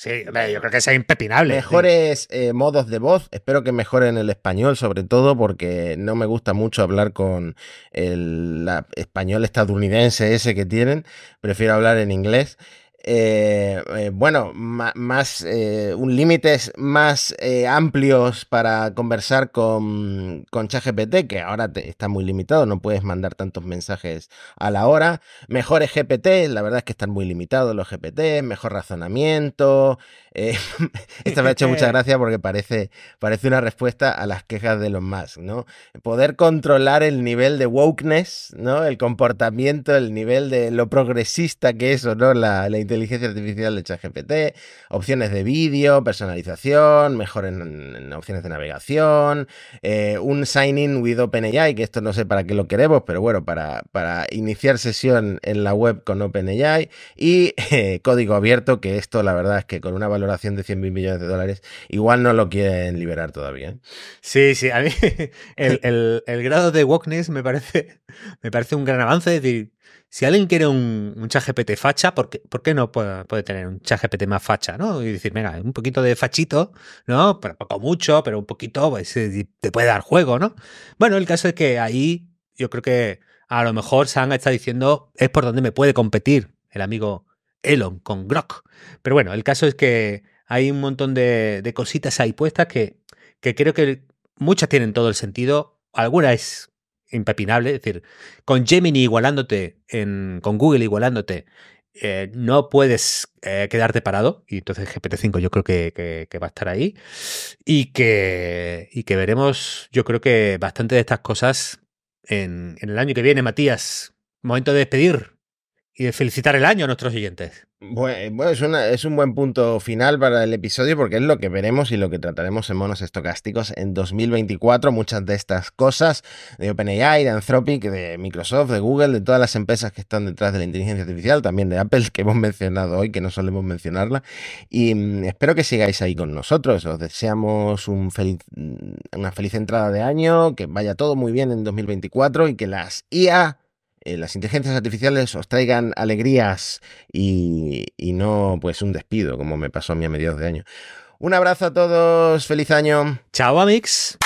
Sí, yo creo que es impepinable. Mejores eh, modos de voz. Espero que mejoren el español, sobre todo porque no me gusta mucho hablar con el español estadounidense ese que tienen. Prefiero hablar en inglés. Eh, eh, bueno, más eh, un límites más amplios para conversar con, con ChatGPT, que ahora está muy limitado, no puedes mandar tantos mensajes a la hora. Mejores GPT, la verdad es que están muy limitados los GPT, mejor razonamiento. [LAUGHS] Esto me ha hecho mucha [LAUGHS] gracia porque parece, parece una respuesta a las quejas de los más, ¿no? Poder controlar el nivel de wokeness, ¿no? El comportamiento, el nivel de lo progresista que es o no la, la inteligencia artificial de ChatGPT, opciones de vídeo, personalización, mejor en, opciones de navegación, eh, un sign-in with OpenAI, que esto no sé para qué lo queremos, pero bueno, para, para iniciar sesión en la web con OpenAI y [LAUGHS] eh, código abierto, que esto la verdad es que con una valoración de 100 mil millones de dólares igual no lo quieren liberar todavía. ¿eh? Sí, sí, a mí [LAUGHS] el, grado de wokeness me parece, me parece un gran avance, es decir, si alguien quiere un, un chat GPT facha, ¿por qué, ¿por qué no puede, puede, tener un chat GPT más facha? ¿no? Y decir, venga, un poquito de fachito, ¿no? Pero poco mucho, pero un poquito pues, eh, te puede dar juego, ¿no? Bueno, el caso es que ahí yo creo que a lo mejor Sang está diciendo es por donde me puede competir el amigo Elon con Grok. Pero bueno, el caso es que hay un montón de, de cositas ahí puestas que, que creo que muchas tienen todo el sentido. Alguna es impepinable. Es decir, con Gemini igualándote, con Google igualándote, eh, no puedes eh, quedarte parado. Y entonces GPT-5 yo creo que, va a estar ahí. Y que, y que veremos, yo creo que bastante de estas cosas en, en el año que viene, Matías. Momento de despedir y de felicitar el año a nuestros siguientes. Bueno, es, es, un buen punto final para el episodio porque es lo que veremos y lo que trataremos en monos estocásticos en 2024. Muchas de estas cosas de OpenAI, de Anthropic, de Microsoft, de Google, de todas las empresas que están detrás de la inteligencia artificial, también de Apple, que hemos mencionado hoy, que no solemos mencionarla. Y mm, espero que sigáis ahí con nosotros. Os deseamos un feliz, mm, una feliz entrada de año, que vaya todo muy bien en 2024 y que las IA eh, las inteligencias artificiales os traigan alegrías y, y, no pues un despido como me pasó a mí a mediados de año. Un abrazo a todos, feliz año. Chao, Amix.